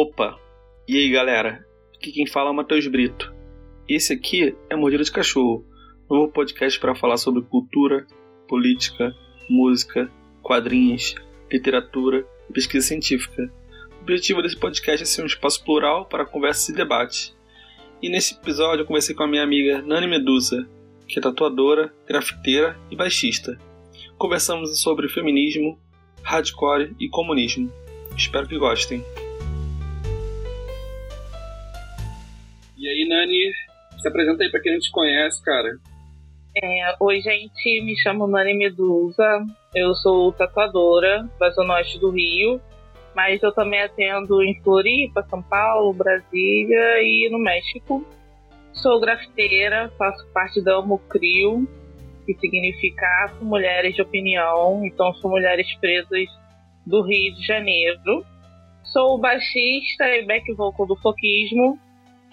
Opa! E aí galera? Aqui quem fala é o Matheus Brito. Esse aqui é Mordida de Cachorro, novo podcast para falar sobre cultura, política, música, quadrinhos, literatura e pesquisa científica. O objetivo desse podcast é ser um espaço plural para conversas e debates. E nesse episódio eu conversei com a minha amiga Nani Medusa, que é tatuadora, grafiteira e baixista. Conversamos sobre feminismo, hardcore e comunismo. Espero que gostem. E aí, Nani, se apresenta aí pra quem não te conhece, cara. É, oi, gente, me chamo Nani Medusa, eu sou tatuadora da Zona Oeste do Rio, mas eu também atendo em Floripa, São Paulo, Brasília e no México. Sou grafiteira, faço parte da Homocrio, que significa Mulheres de Opinião, então sou mulheres presas do Rio de Janeiro. Sou baixista e back vocal do Foquismo,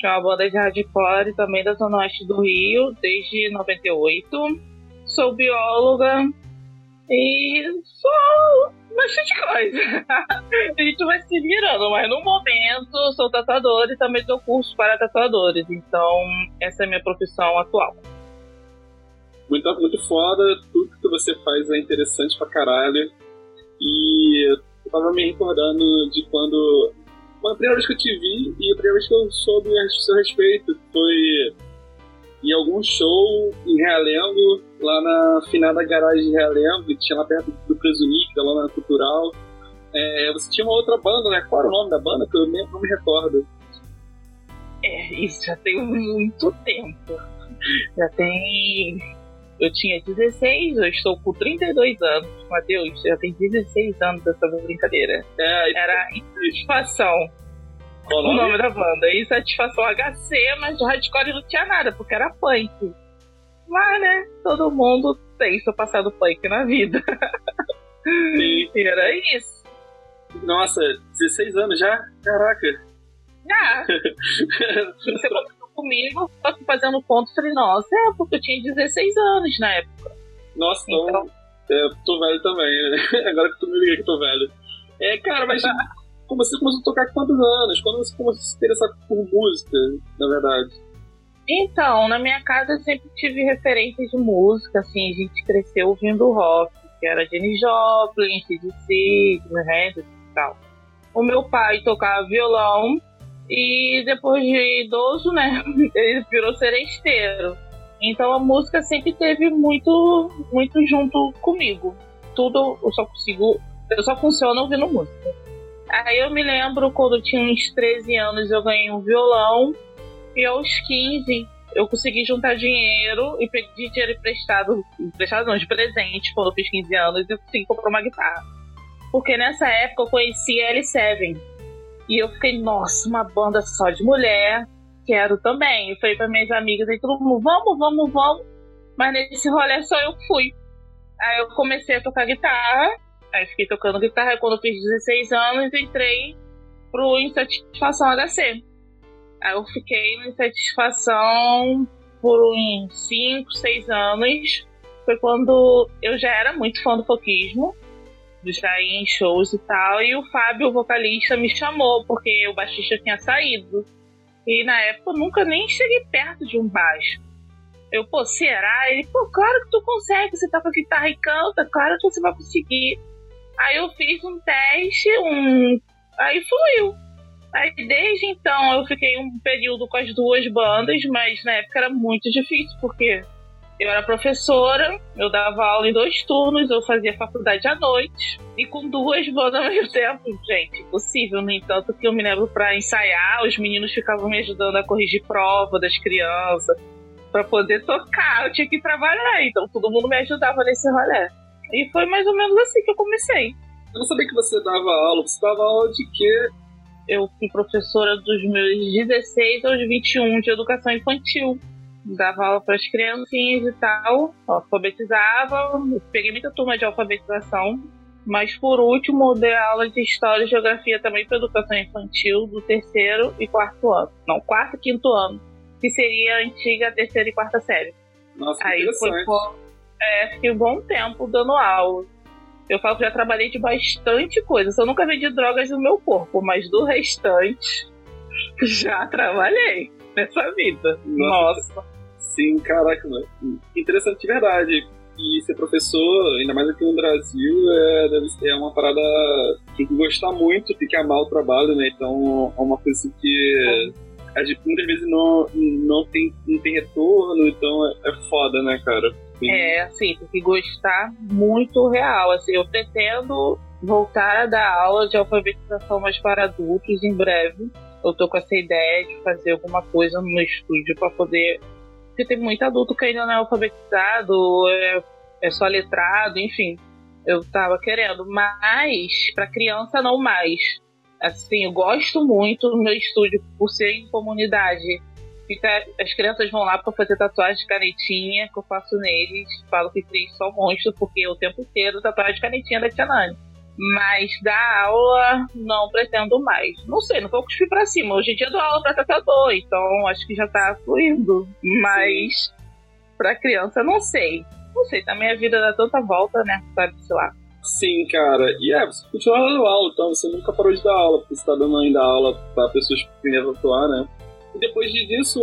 que é uma banda de hardcore também da Zona Oeste do Rio, desde 98. Sou bióloga e sou bastante coisa. a gente vai se virando, mas no momento sou tatuadora e também dou curso para tatuadores. Então, essa é a minha profissão atual. Muito, muito foda, tudo que você faz é interessante pra caralho. E eu tava me recordando de quando foi a primeira vez que eu te vi e a primeira vez que eu soube a seu respeito foi em algum show em Realengo, lá na finada garagem de Realengo, que tinha lá perto do Presunic, da Lona Cultural. É, você tinha uma outra banda, né? Qual era o nome da banda? Que eu nem, não me recordo. É, isso já tem muito tempo. Já tem. Eu tinha 16, eu estou com 32 anos. Matheus, já tem 16 anos dessa brincadeira. É, Era Insatisfação. O nome? nome da banda. Insatisfação HC, mas de hardcore não tinha nada, porque era punk. Mas, né, todo mundo tem seu passado punk na vida. Sim. e era isso. Nossa, 16 anos já? Caraca. Já. Você conversou comigo, só que fazendo ponto, falei, nossa, é porque eu tinha 16 anos na época. Nossa, então. então é, tô velho também. Né? Agora que tu me liga que tô velho. É, cara, mas como você começou a tocar quantos anos? Quando você começou a se interessar por música, na verdade? Então, na minha casa eu sempre tive referências de música, assim, a gente cresceu ouvindo rock, que era Jenny Joplin, CDC, Jimi Hendrix e tal. O meu pai tocava violão e depois de idoso, né, ele virou seresteiro. Então a música sempre teve muito, muito junto comigo. Tudo eu só consigo, eu só funciono ouvindo música. Aí eu me lembro quando eu tinha uns 13 anos eu ganhei um violão e aos 15 eu consegui juntar dinheiro e pedir dinheiro emprestado, emprestado não, de presente, quando eu fiz 15 anos, e consegui comprar uma guitarra. Porque nessa época eu conheci a L7. E eu fiquei, nossa, uma banda só de mulher, quero também. Eu falei para minhas amigas aí, todo mundo, vamos, vamos, vamos. Mas nesse rolê só eu fui. Aí eu comecei a tocar guitarra, aí fiquei tocando guitarra. Quando eu fiz 16 anos, entrei pro Insatisfação HC. Aí eu fiquei no Insatisfação por uns 5, 6 anos. Foi quando eu já era muito fã do foquismo, já em shows e tal, e o Fábio, o vocalista, me chamou, porque o baixista tinha saído. E na época eu nunca nem cheguei perto de um baixo. Eu, pô, será? Ele, pô, claro que tu consegue, você tá com a guitarra e canta, claro que você vai conseguir. Aí eu fiz um teste, um. Aí fluiu. Aí desde então eu fiquei um período com as duas bandas, mas na época era muito difícil, porque eu era professora, eu dava aula em dois turnos, eu fazia faculdade à noite. E com duas bandas ao mesmo tempo, gente, impossível. No entanto, que eu me lembro para ensaiar, os meninos ficavam me ajudando a corrigir prova das crianças, para poder tocar. Eu tinha que trabalhar, então todo mundo me ajudava nesse rolê. E foi mais ou menos assim que eu comecei. Eu não sabia que você dava aula. Você dava aula de quê? Eu fui professora dos meus 16 aos 21 de educação infantil dava aula para as criancinhas e tal, alfabetizava, peguei muita turma de alfabetização, mas por último dei aula de história e geografia também para educação infantil do terceiro e quarto ano. Não, quarto e quinto ano, que seria a antiga terceira e quarta série. Nossa, Aí foi é, fiquei um bom tempo dando aula. Eu falo que já trabalhei de bastante coisa. Eu nunca vendi drogas no meu corpo, mas do restante já trabalhei nessa vida. Nossa. Nossa. Sim, caraca. Interessante de verdade. E ser professor, ainda mais aqui no Brasil, é, deve ser é uma parada que tem que gostar muito, tem que amar o trabalho, né? Então é uma coisa assim que é, muitas vezes não, não, tem, não tem retorno, então é, é foda, né, cara? Sim. É, assim, tem que gostar muito real. Assim, eu pretendo voltar a dar aula de alfabetização mais para adultos em breve. Eu tô com essa ideia de fazer alguma coisa no estúdio para poder porque tem muito adulto que ainda não é alfabetizado, é, é só letrado, enfim. Eu tava querendo, mas para criança não mais. Assim, eu gosto muito do meu estúdio por ser em comunidade. Fica, as crianças vão lá para fazer tatuagem de canetinha que eu faço neles. Falo que criei só monstro, porque o tempo inteiro tatuagem de canetinha da Tia Nani. Mas da aula, não pretendo mais. Não sei, não vou cuspir pra cima. Hoje em dia eu dou aula pra tatuador, então acho que já tá fluindo. Mas pra criança, não sei. Não sei, também a vida dá tanta volta, né? Sabe, sei lá. Sim, cara. E é, você continua dando aula, então você nunca parou de dar aula, porque você tá dando ainda aula pra pessoas que querem tatuar, né? E depois disso,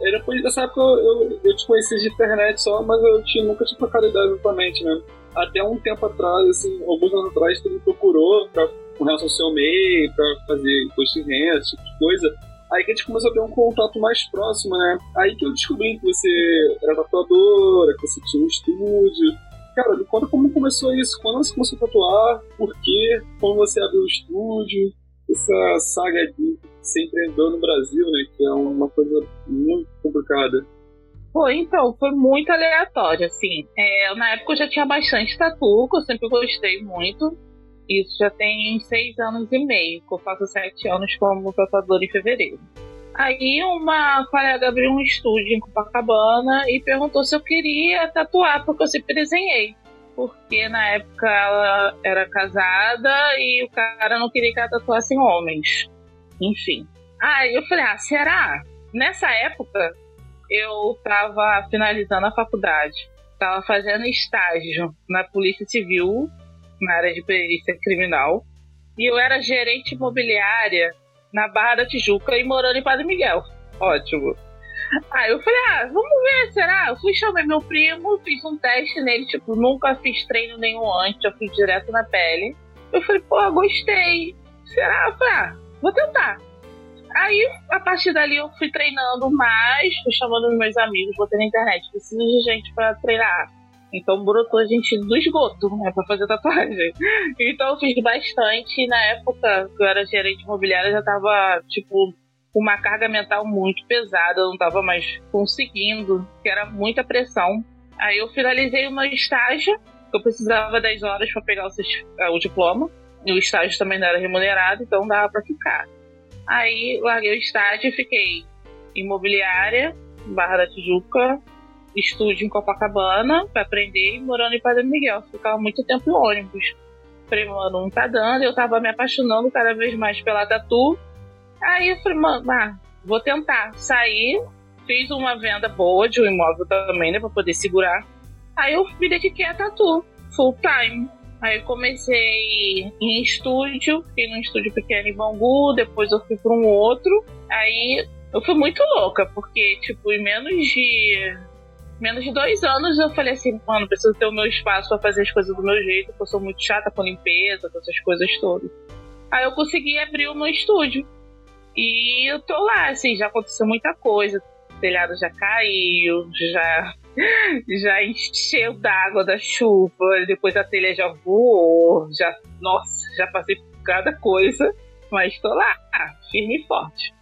depois dessa época eu, eu te conheci de internet só, mas eu tinha, nunca tinha trocado ideia exatamente, né? Até um tempo atrás, assim, alguns anos atrás, tu me procurou pra, com relação ao seu meio, pra fazer imposto de renda, esse tipo de coisa. Aí que a gente começou a ter um contato mais próximo, né? Aí que eu descobri que você era tatuadora, que você tinha um estúdio. Cara, me conta como começou isso, quando você começou a tatuar, por quê, como você abriu o estúdio, essa saga de ser empreendedor no Brasil, né? Que é uma coisa muito complicada. Então, foi muito aleatório, assim. É, na época eu já tinha bastante tatu, que eu sempre gostei muito. Isso já tem seis anos e meio, que eu faço sete anos como tatuador em fevereiro. Aí uma colega abriu um estúdio em Copacabana e perguntou se eu queria tatuar, porque eu sempre desenhei. Porque na época ela era casada e o cara não queria que ela tatuasse homens. Enfim. Aí eu falei, ah, será? Nessa época, eu estava finalizando a faculdade, estava fazendo estágio na Polícia Civil, na área de perícia criminal, e eu era gerente imobiliária na Barra da Tijuca e morando em Padre Miguel. Ótimo. Aí eu falei, ah, vamos ver, será? Eu fui chamar meu primo, fiz um teste nele, tipo, nunca fiz treino nenhum antes, eu fui direto na pele. Eu falei, pô, gostei. Será? Eu falei, ah, vou tentar. Aí, a partir dali, eu fui treinando mais, fui chamando meus amigos, botei na internet, preciso de gente para treinar. Então brotou a gente do esgoto, né, pra fazer tatuagem. Então eu fiz bastante. Na época que eu era gerente imobiliária, já tava, tipo, com uma carga mental muito pesada, eu não tava mais conseguindo, que era muita pressão. Aí eu finalizei o meu estágio, eu precisava 10 horas para pegar o, o diploma. E o estágio também não era remunerado, então dava para ficar. Aí larguei o estágio e fiquei imobiliária, Barra da Tijuca, estúdio em Copacabana para aprender e morando em Padre Miguel. Ficava muito tempo em ônibus. Falei, mano, não tá dando. Eu tava me apaixonando cada vez mais pela tatu. Aí eu falei, mano, ah, vou tentar. Saí, fiz uma venda boa de um imóvel também, né, pra poder segurar. Aí eu me dediquei a tatu, full time. Aí comecei em estúdio, fiquei num estúdio pequeno em Bangu, depois eu fui para um outro. Aí eu fui muito louca, porque, tipo, em menos de. Menos de dois anos eu falei assim, mano, preciso ter o meu espaço para fazer as coisas do meu jeito, porque eu sou muito chata com limpeza, com essas coisas todas. Aí eu consegui abrir o meu estúdio. E eu tô lá, assim, já aconteceu muita coisa. O telhado já caiu, já já encheu d'água da chuva, depois a telha já voou, já, nossa, já passei por cada coisa, mas tô lá, firme e forte.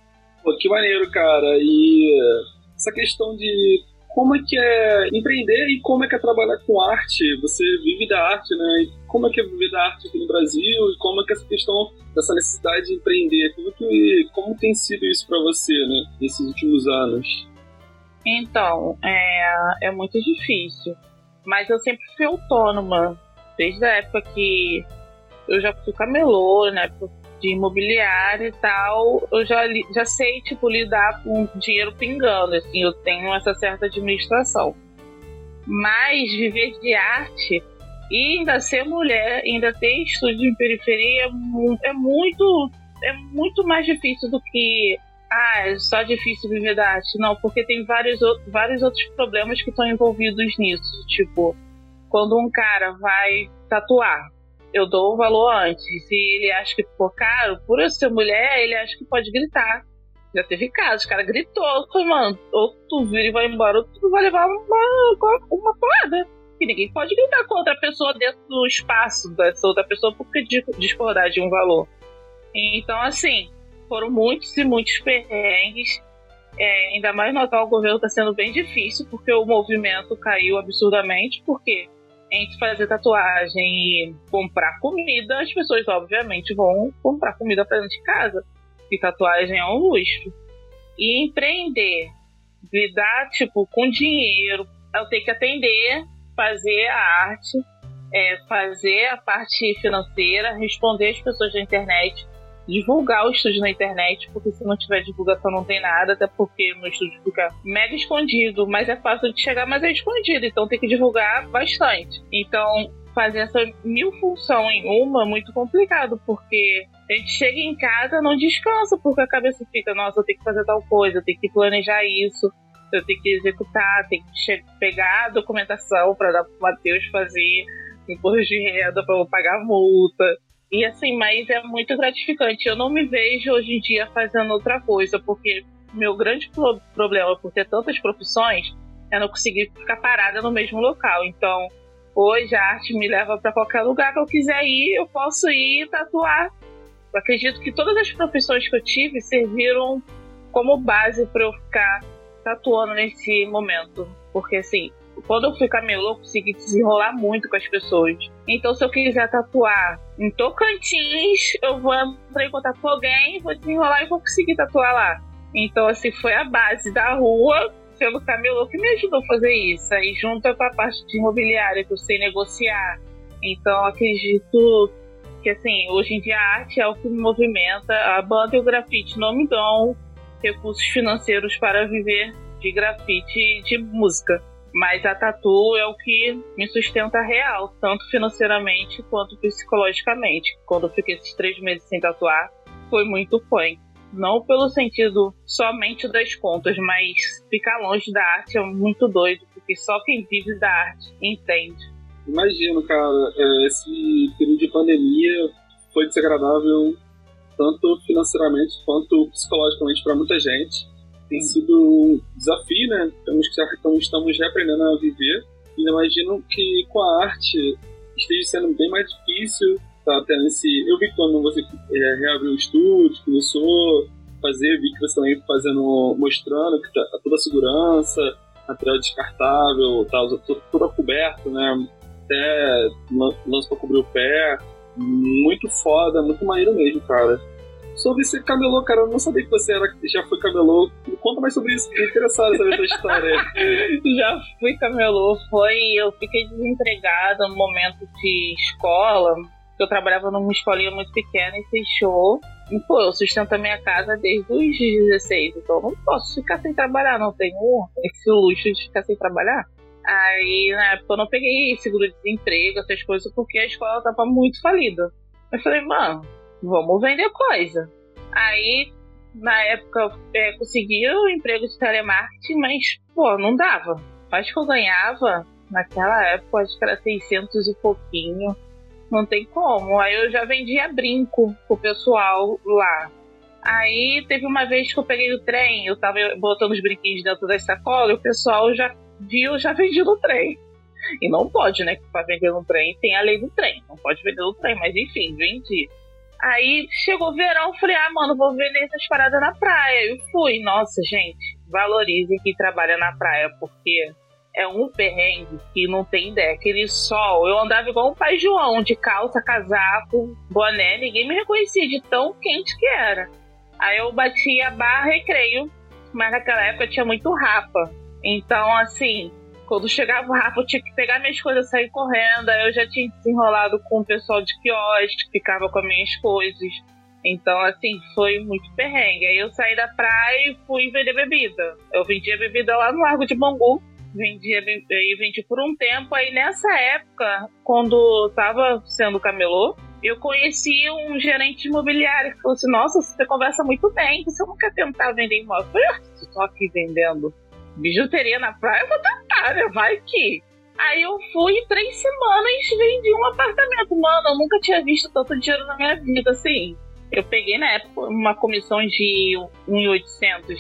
Pô, que maneiro, cara. E essa questão de como é que é empreender e como é que é trabalhar com arte. Você vive da arte, né? como é que é viver da arte aqui no Brasil e como é que é essa questão dessa necessidade de empreender. Como, que, como tem sido isso para você, né? Nesses últimos anos? Então, é, é muito difícil. Mas eu sempre fui autônoma. Desde a época que eu já fui camelô, né? De imobiliário e tal, eu já, já sei, tipo, lidar com dinheiro pingando, assim, eu tenho essa certa administração. Mas viver de arte E ainda ser mulher, ainda ter estúdio em periferia é, é muito é muito mais difícil do que ah, é só difícil viver da arte. Não, porque tem vários, vários outros problemas que estão envolvidos nisso. Tipo, quando um cara vai tatuar, eu dou o valor antes. Se ele acha que ficou caro, por eu ser mulher, ele acha que pode gritar. Já teve casos, o cara gritou, mano, ou tu vira e vai embora, ou tu vai levar uma, uma porrada. E ninguém pode gritar contra a pessoa dentro do espaço dessa outra pessoa porque discordar de um valor. Então, assim, foram muitos e muitos perrengues. É, ainda mais no atual governo está sendo bem difícil, porque o movimento caiu absurdamente, porque entre fazer tatuagem e comprar comida, as pessoas obviamente vão comprar comida para dentro de casa. E tatuagem é um luxo. E empreender, lidar tipo com dinheiro, eu tenho que atender, fazer a arte, é, fazer a parte financeira, responder as pessoas da internet, divulgar o estúdio na internet, porque se não tiver divulgação não tem nada, até porque o meu estúdio fica mega escondido, mas é fácil de chegar, mas é escondido, então tem que divulgar bastante. Então, fazer essa mil função em uma é muito complicado, porque a gente chega em casa não descansa, porque a cabeça fica, nossa, eu tenho que fazer tal coisa, eu tenho que planejar isso, eu tenho que executar, tenho que pegar a documentação para dar pro Matheus fazer imposto de renda para eu pagar multa. E assim, mas é muito gratificante. Eu não me vejo hoje em dia fazendo outra coisa, porque meu grande pro problema por ter tantas profissões é não conseguir ficar parada no mesmo local. Então, hoje a arte me leva para qualquer lugar que eu quiser ir, eu posso ir tatuar. Eu acredito que todas as profissões que eu tive serviram como base para eu ficar tatuando nesse momento. Porque assim, quando eu fui camelô, eu consegui desenrolar muito com as pessoas. Então, se eu quiser tatuar em Tocantins, eu vou entrar em contato com alguém, vou desenrolar e vou conseguir tatuar lá. Então, assim, foi a base da rua, sendo camelô, que me ajudou a fazer isso. Aí, junto com a parte de imobiliária, que eu sei negociar. Então, acredito que, assim, hoje em dia a arte é o que me movimenta. A banda e o grafite não me dão recursos financeiros para viver de grafite e de música. Mas a tatu é o que me sustenta real, tanto financeiramente quanto psicologicamente. Quando eu fiquei esses três meses sem tatuar, foi muito punk. Não pelo sentido somente das contas, mas ficar longe da arte é muito doido, porque só quem vive da arte entende. Imagino, cara, é, esse período de pandemia foi desagradável tanto financeiramente quanto psicologicamente para muita gente tem sido um desafio, né? Temos que então, estamos reaprendendo a viver. E imagino que com a arte esteja sendo bem mais difícil. Tá tendo esse. Eu vi quando você é, reabriu o estúdio, começou a fazer, vi que você também fazendo, mostrando que tá, tá toda a segurança, material descartável, tá toda coberta, né? Até lance pra cobrir o pé. Muito foda, muito maneiro mesmo, cara sobre ser camelô, cara. Eu não sabia que você era, já foi camelô. Conta mais sobre isso, fiquei interessado em saber a sua história. já fui camelô, foi. Eu fiquei desempregada no momento de escola. Eu trabalhava numa escolinha muito pequena e fechou. E, pô, eu sustento a minha casa desde os 16, então eu não posso ficar sem trabalhar, não tenho esse luxo de ficar sem trabalhar. Aí, na época, eu não peguei seguro-desemprego, essas coisas, porque a escola tava muito falida. Eu falei, mano, vamos vender coisa. Aí, na época, é, consegui o emprego de telemarketing, mas, pô, não dava. Acho que eu ganhava, naquela época, acho que era 600 e pouquinho. Não tem como. Aí eu já vendia brinco pro pessoal lá. Aí teve uma vez que eu peguei o trem, eu tava botando os brinquedos dentro da sacola e o pessoal já viu, já vendia no trem. E não pode, né? Pra vender no trem tem a lei do trem. Não pode vender no trem, mas enfim, vendi. Aí chegou o verão, falei, ah, mano, vou vender essas paradas na praia. Eu fui. Nossa, gente, valorizem quem trabalha na praia, porque é um perrengue que não tem ideia. Aquele sol, eu andava igual um pai João, de calça, casaco, boné, ninguém me reconhecia de tão quente que era. Aí eu bati a barra creio, mas naquela época tinha muito rapa. Então, assim, quando chegava o Rafa, eu tinha que pegar minhas coisas e sair correndo. Aí eu já tinha desenrolado com o pessoal de quiosque, ficava com as minhas coisas. Então, assim, foi muito perrengue. Aí eu saí da praia e fui vender bebida. Eu vendia bebida lá no Largo de Bangu. Vendia, aí vendi por um tempo. Aí nessa época, quando tava sendo camelô, eu conheci um gerente imobiliário que falou assim: Nossa, você conversa muito bem, você não quer tentar vender imóvel? Eu falei: ah, Estou aqui vendendo bijuteria na praia, eu vou tentar, né? Vai que. Aí eu fui três semanas vendi um apartamento. Mano, eu nunca tinha visto tanto dinheiro na minha vida, assim. Eu peguei na época uma comissão de 1.800.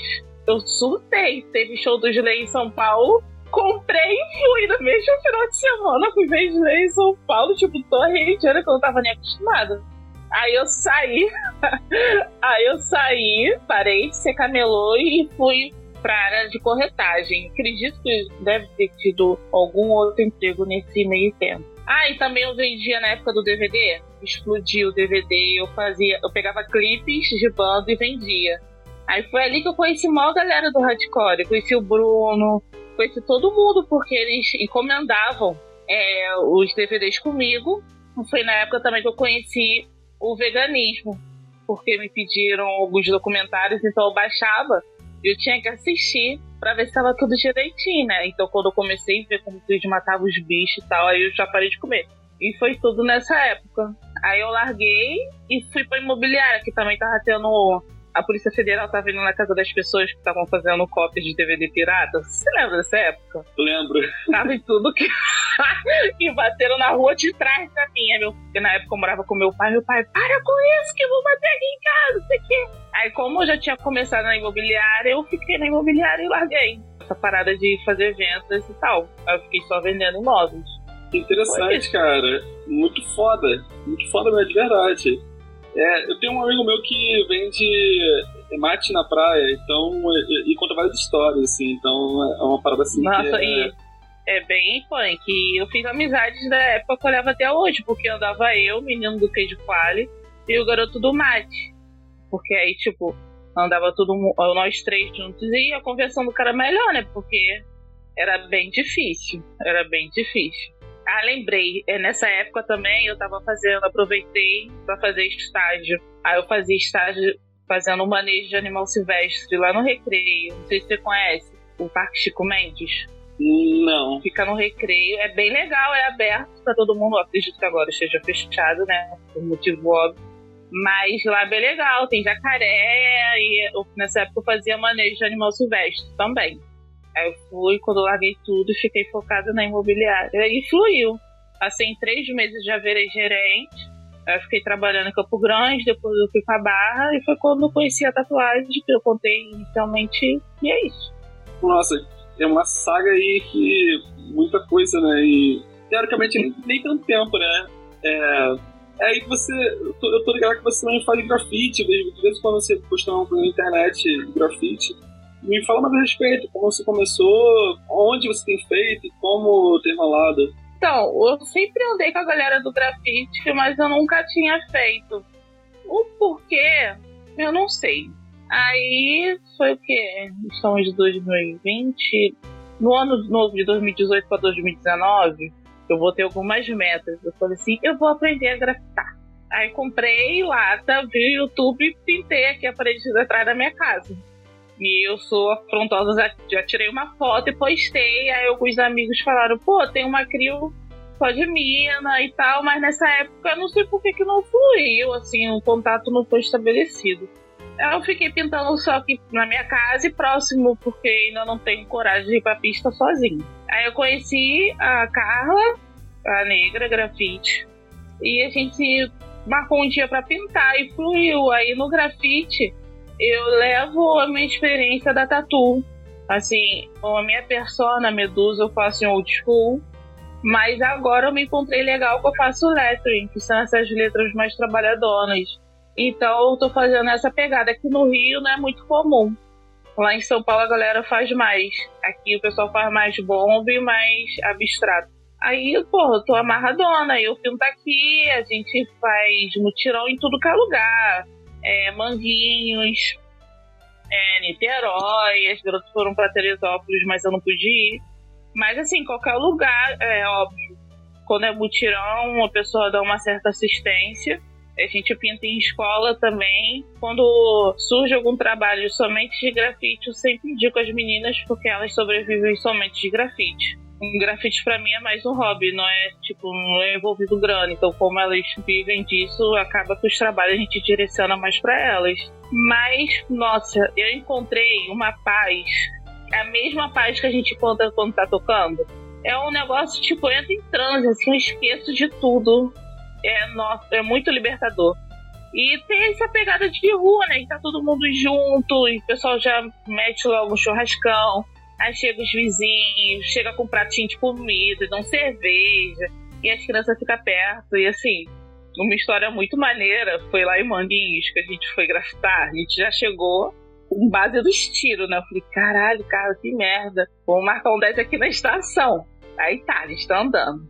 Eu surtei. Teve show do Gilei em São Paulo. Comprei e fui no mesmo final de semana. Fui ver Gilei em São Paulo, tipo, tô Rio que eu não tava nem acostumada. Aí eu saí. Aí eu saí, parei de ser camelô e fui para a área de corretagem. Acredito que deve ter tido algum outro emprego nesse meio tempo. Ah, e também eu vendia na época do DVD. Explodiu o DVD, eu fazia, eu pegava clipes de banda e vendia. Aí foi ali que eu conheci a maior galera do hardcore. Eu conheci o Bruno, conheci todo mundo, porque eles encomendavam é, os DVDs comigo. Foi na época também que eu conheci o veganismo, porque me pediram alguns documentários, então eu baixava eu tinha que assistir para ver se estava tudo direitinho, né? Então quando eu comecei a ver como o vídeo matava os bichos e tal, aí eu já parei de comer. E foi tudo nessa época. Aí eu larguei e fui pra imobiliária, que também tava tendo a Polícia Federal estava indo na casa das pessoas que estavam fazendo cópias de DVD pirata. Você lembra dessa época? Lembro. Tava em tudo que. e bateram na rua de trás da minha. Meu... Porque na época eu morava com meu pai. Meu pai, para com isso que eu vou bater aqui em casa, não sei o quê. Aí, como eu já tinha começado na imobiliária, eu fiquei na imobiliária e larguei. Essa parada de fazer vendas e tal. Aí eu fiquei só vendendo imóveis. Que interessante, cara. Muito foda. Muito foda mesmo, de verdade. É, eu tenho um amigo meu que vende mate na praia, então, e, e conta várias histórias, assim, então é uma parada assim. Nossa, é... e é bem punk. Eu fiz amizades da época que eu levo até hoje, porque andava eu, menino do queijo quali, e o garoto do mate. Porque aí, tipo, andava tudo nós três juntos e a conversão do cara melhor, né? Porque era bem difícil. Era bem difícil. Ah, lembrei. É, nessa época também eu tava fazendo, aproveitei para fazer estágio. Aí eu fazia estágio fazendo um manejo de animal silvestre lá no Recreio. Não sei se você conhece o Parque Chico Mendes. Não. Fica no recreio. É bem legal, é aberto para todo mundo. Eu acredito que agora esteja fechado, né? Por motivo óbvio. Mas lá é bem legal. Tem jacaré. E eu, nessa época eu fazia manejo de animal silvestre também. Aí eu fui, quando eu larguei tudo, fiquei focada na imobiliária. E fluiu. Passei em três meses já virei gerente. Aí eu fiquei trabalhando em Campo Grande, depois eu fui pra Barra, e foi quando eu conheci a tatuagem que eu contei inicialmente, e é isso. Nossa, é uma saga aí que muita coisa, né? E teoricamente nem, tanto tempo, né? É, é aí que você. Eu tô, eu tô ligado que você também faz grafite, de vez em quando você posta na internet grafite. Me fala mais a respeito, como você começou, onde você tem feito, como tem rolado. Então, eu sempre andei com a galera do grafite, mas eu nunca tinha feito. O porquê, eu não sei. Aí foi o que? Estamos de 2020. No ano novo de 2018 para 2019, eu vou ter algumas metas. Eu falei assim: eu vou aprender a grafitar. Aí comprei lata, vi o YouTube e pintei aqui a parede atrás da minha casa. E eu sou afrontosa, já tirei uma foto e postei. Aí alguns amigos falaram: pô, tem uma crio só de mina e tal, mas nessa época eu não sei por que, que não fluiu, assim, o contato não foi estabelecido. Eu fiquei pintando só aqui na minha casa e próximo, porque ainda não tenho coragem de ir pra pista sozinho. Aí eu conheci a Carla, a negra grafite, e a gente marcou um dia para pintar e fluiu. Aí no grafite eu levo a minha experiência da tatu. Assim, a minha persona, Medusa, eu faço em old school. Mas agora eu me encontrei legal que eu faço lettering, que são essas letras mais trabalhadoras. Então eu tô fazendo essa pegada. Aqui no Rio não é muito comum. Lá em São Paulo a galera faz mais. Aqui o pessoal faz mais bomba e mais abstrato. Aí, pô, eu tô amarradona. Eu pinto aqui, a gente faz mutirão em tudo que é lugar é, Manguinhos, é, Niterói, as garotas foram para Teresópolis, mas eu não pude ir. Mas assim, qualquer lugar, é óbvio. Quando é mutirão, a pessoa dá uma certa assistência. A gente pinta em escola também. Quando surge algum trabalho somente de grafite, eu sempre indico as meninas porque elas sobrevivem somente de grafite. Um grafite para mim é mais um hobby, não é tipo, não é envolvido grana. Então, como elas vivem disso, acaba que os trabalhos a gente direciona mais para elas. Mas, nossa, eu encontrei uma paz, a mesma paz que a gente conta quando tá tocando. É um negócio, tipo, entra em transe, assim, eu esqueço de tudo é, nossa, é muito libertador. E tem essa pegada de rua, né? Que tá todo mundo junto, e o pessoal já mete logo um churrascão. Aí chega os vizinhos, chega com um pratinho de comida, dão cerveja, e as crianças ficam perto. E assim, uma história muito maneira foi lá em Manguinhos que a gente foi grafitar. A gente já chegou com base dos tiros, né? Eu falei, caralho, cara, que merda. Vamos marcar um 10 aqui na estação. Aí tá, a gente tá andando.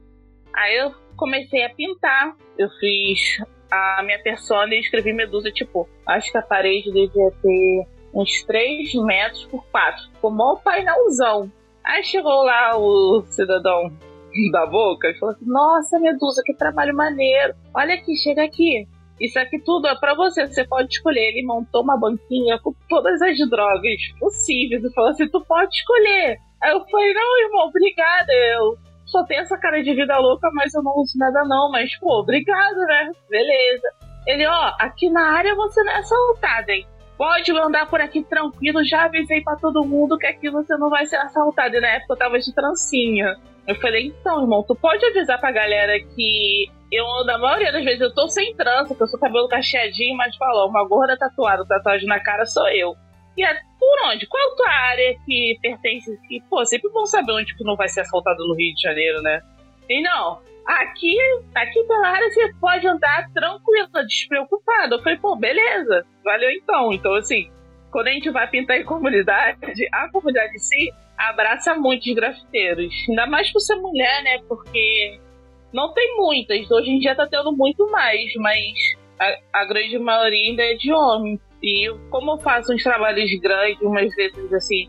Aí eu comecei a pintar. Eu fiz a minha persona e escrevi Medusa, tipo, acho que a parede devia ter uns 3 metros por 4. Ficou mó painelzão. Aí chegou lá o cidadão da boca e falou assim: Nossa, Medusa, que trabalho maneiro. Olha aqui, chega aqui. Isso aqui tudo é pra você, você pode escolher. Ele montou uma banquinha com todas as drogas possíveis e falou assim: Tu pode escolher. Aí eu falei: Não, irmão, obrigada. Eu só tem essa cara de vida louca, mas eu não uso nada não. Mas, pô, obrigado, né? Beleza. Ele, ó, aqui na área você não é assaltado, hein? Pode andar por aqui tranquilo, já avisei para todo mundo que aqui você não vai ser assaltado. E na época eu tava de trancinha. Eu falei, então, irmão, tu pode avisar pra galera que eu, na maioria das vezes, eu tô sem trança, que eu sou cabelo cacheadinho, mas falou, uma gorda tatuada, tatuagem na cara sou eu. E é por onde? Qual é a tua área que pertence? E, pô, sempre bom saber onde que não vai ser assaltado no Rio de Janeiro, né? E não, aqui, aqui pela área você pode andar tranquila, despreocupada. Eu falei, pô, beleza, valeu então. Então, assim, quando a gente vai pintar em comunidade, a comunidade em si abraça muitos grafiteiros. Ainda mais por ser mulher, né? Porque não tem muitas. Hoje em dia tá tendo muito mais, mas a, a grande maioria ainda é de homem. E como eu faço uns trabalhos grandes, umas vezes assim,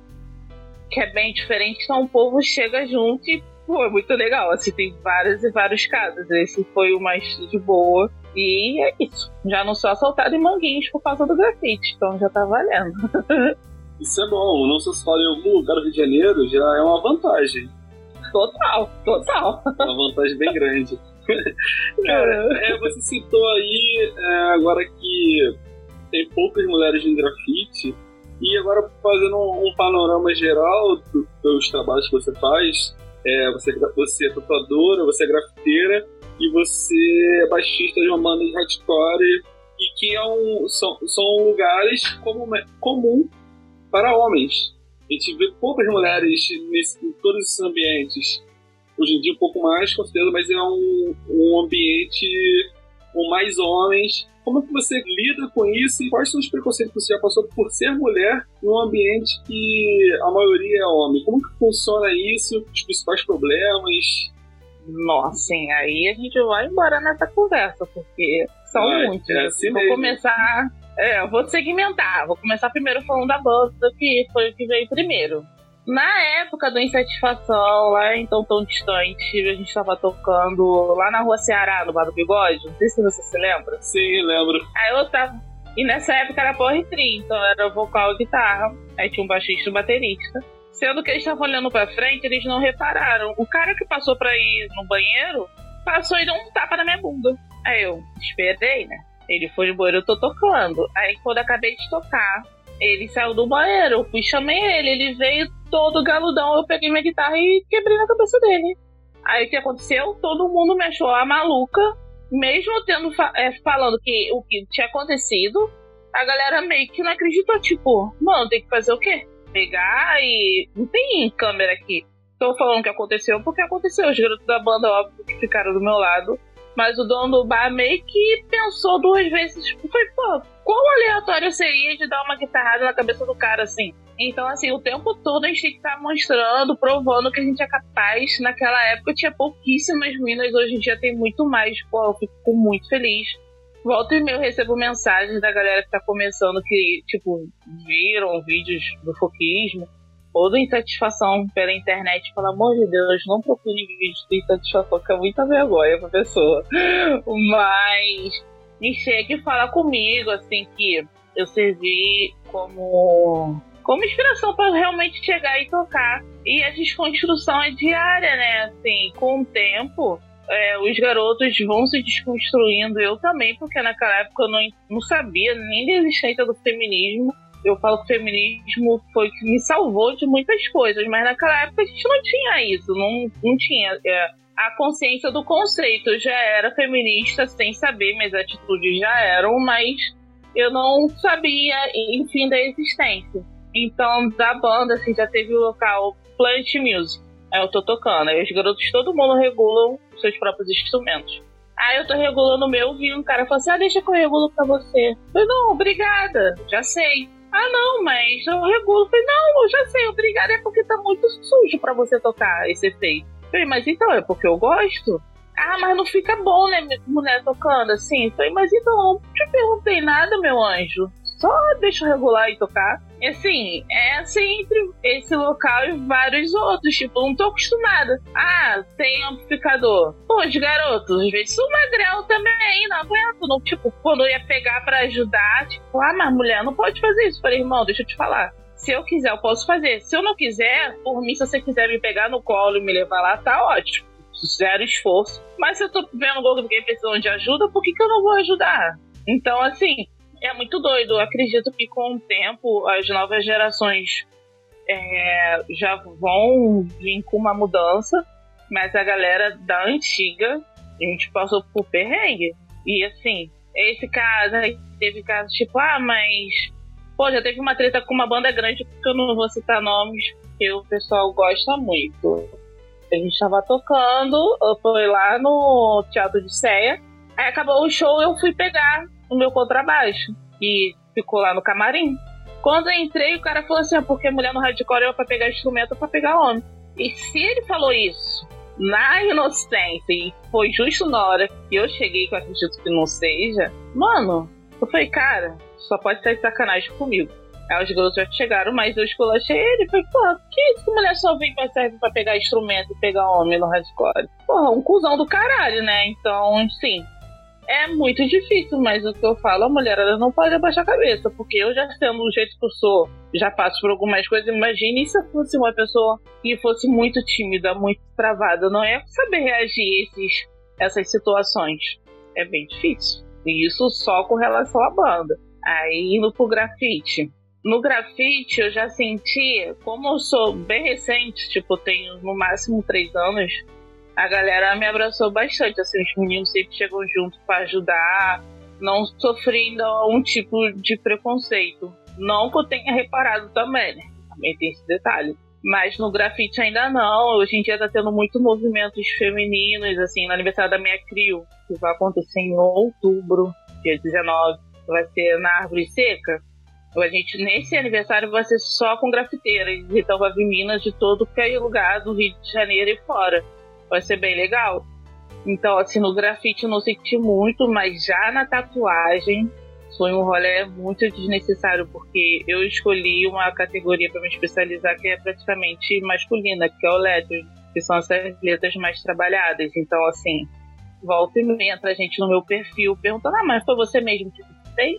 que é bem diferente, então o povo chega junto e, pô, é muito legal. Assim, tem vários e vários casos. Esse foi o mais de boa. E é isso. Já não sou assaltado em manguinhos por causa do grafite, então já tá valendo. isso é bom. Não ser assaltado em algum lugar do Rio de Janeiro já é uma vantagem. Total, total. Uma vantagem bem grande. Cara, é, você citou aí é, agora que tem poucas mulheres em grafite. E agora, fazendo um, panorama geral do, dos trabalhos que você faz, é, você, você é tatuadora, você é grafiteira e você é baixista de uma banda de hardcore e que é um, são, são lugares como, comum para homens. A gente vê poucas mulheres nesse, em todos esses ambientes. Hoje em dia um pouco mais, com certeza, mas é um, um ambiente com mais homens como que você lida com isso e quais são os preconceitos que você já passou por ser mulher em um ambiente que a maioria é homem? Como que funciona isso? Os principais problemas? Nossa, sim, aí a gente vai embora nessa conversa, porque são vai, muitos. É assim vou mesmo. começar. É, vou segmentar. Vou começar primeiro falando da banda, que foi o que veio primeiro. Na época do Insatisfação, lá em Tão Tão Distante, a gente tava tocando lá na rua Ceará, no Bar do Bigode. Não sei se você se lembra. Sim, lembro. Aí eu tava. E nessa época era Power Trio, então era vocal e guitarra. Aí tinha um baixista e um baterista. Sendo que eles estavam olhando pra frente, eles não repararam. O cara que passou pra ir no banheiro passou e deu um tapa na minha bunda. Aí eu esperei, né? Ele foi banheiro, eu tô tocando. Aí quando eu acabei de tocar, ele saiu do banheiro, eu fui chamei ele, ele veio todo galudão, eu peguei minha guitarra e quebrei na cabeça dele. Aí o que aconteceu? Todo mundo me achou a maluca, mesmo tendo é, falando que o que tinha acontecido, a galera meio que não acreditou, tipo, mano, tem que fazer o quê? Pegar e. Não tem câmera aqui. Tô falando que aconteceu porque aconteceu. Os garotos da banda, óbvio, que ficaram do meu lado. Mas o dono do bar meio que pensou duas vezes. Foi, pô, quão aleatório seria de dar uma guitarrada na cabeça do cara assim? Então, assim, o tempo todo a gente tem que estar tá mostrando, provando que a gente é capaz. Naquela época tinha pouquíssimas minas, hoje em dia tem muito mais. Pô, eu fico muito feliz. Volta e meio eu recebo mensagens da galera que tá começando que, tipo, viram vídeos do foquismo ou da insatisfação pela internet, pelo amor de Deus, não procure vídeos de insatisfação, que é muita vergonha pra pessoa. Mas me chega e fala comigo, assim, que eu servi como como inspiração para realmente chegar e tocar. E a desconstrução é diária, né? Assim, com o tempo, é, os garotos vão se desconstruindo. Eu também, porque naquela época eu não, não sabia nem da existência do feminismo. Eu falo que o feminismo foi que me salvou de muitas coisas, mas naquela época a gente não tinha isso, não, não tinha. É, a consciência do conceito. Eu já era feminista sem saber, minhas atitudes já eram, mas eu não sabia, enfim, da existência. Então, da banda, assim, já teve o local Plant Music. Aí eu tô tocando. Aí os garotos, todo mundo regulam seus próprios instrumentos. Aí eu tô regulando o meu, vi um cara falou assim: ah, deixa que eu regulo pra você. Eu falei, não, obrigada, já sei. Ah, não, mas eu regulo. Eu falei, não, eu já sei, obrigada, é porque tá muito sujo pra você tocar esse efeito. Eu falei, mas então, é porque eu gosto? Ah, mas não fica bom, né, mulher tocando assim? Eu falei, mas então, não te perguntei nada, meu anjo. Só deixa regular e tocar. E assim, é assim entre esse local e vários outros. Tipo, não tô acostumada. Ah, tem amplificador. Pô, os garotos, às vezes o magrelo também, não aguento. Não, tipo, quando eu ia pegar para ajudar, tipo, ah, mas mulher não pode fazer isso. falei, irmão, deixa eu te falar. Se eu quiser, eu posso fazer. Se eu não quiser, por mim, se você quiser me pegar no colo e me levar lá, tá ótimo. Zero esforço. Mas se eu tô vendo alguém precisando de ajuda, por que, que eu não vou ajudar? Então, assim, é muito doido. Eu acredito que com o tempo as novas gerações é, já vão vir com uma mudança, mas a galera da antiga, a gente passou por perrengue. E assim, esse caso, teve casos tipo, ah, mas. Pô, já teve uma treta com uma banda grande, porque eu não vou citar nomes, que o pessoal gosta muito. A gente tava tocando, foi lá no Teatro de Ceia. Aí acabou o show, eu fui pegar o meu contrabaixo, e ficou lá no camarim. Quando eu entrei, o cara falou assim: ah, porque mulher no hardcore é pra pegar instrumento é pra pegar homem. E se ele falou isso na inocência e foi justo na hora que eu cheguei, que eu acredito que não seja, mano, eu falei, cara, só pode ser sacanagem comigo. Aí os garotos já chegaram, mas eu esculachei ele. Falei, pô, que isso que mulher só vem pra serve pra pegar instrumento e pegar homem no hardcore? Porra, um cuzão do caralho, né? Então, sim, é muito difícil, mas o que eu falo, a mulher ela não pode abaixar a cabeça, porque eu já sendo do jeito que eu sou, já passo por algumas coisas. Imagine se eu fosse uma pessoa que fosse muito tímida, muito travada, não é saber reagir a esses, essas situações. É bem difícil. E isso só com relação à banda. Aí indo pro grafite. No grafite eu já senti, como eu sou bem recente, tipo, tenho no máximo três anos, a galera me abraçou bastante. Assim, os meninos sempre chegam junto para ajudar, não sofrendo um tipo de preconceito. Não que eu tenha reparado também, né? Também tem esse detalhe. Mas no grafite ainda não. Hoje em dia tá tendo muito movimentos femininos, assim, no aniversário da minha CRIO, que vai acontecer em outubro, dia 19. Vai ser na Árvore Seca. A gente, nesse aniversário, vai ser só com grafiteiras. Então vai vir minas de todo que é lugar do Rio de Janeiro e fora vai ser bem legal. Então, assim, no grafite eu não senti muito, mas já na tatuagem foi um rolê muito desnecessário, porque eu escolhi uma categoria para me especializar que é praticamente masculina, que é o letters, que são essas letras mais trabalhadas. Então, assim, volta e meia entra a gente no meu perfil perguntando: ah, mas foi você mesmo que fez?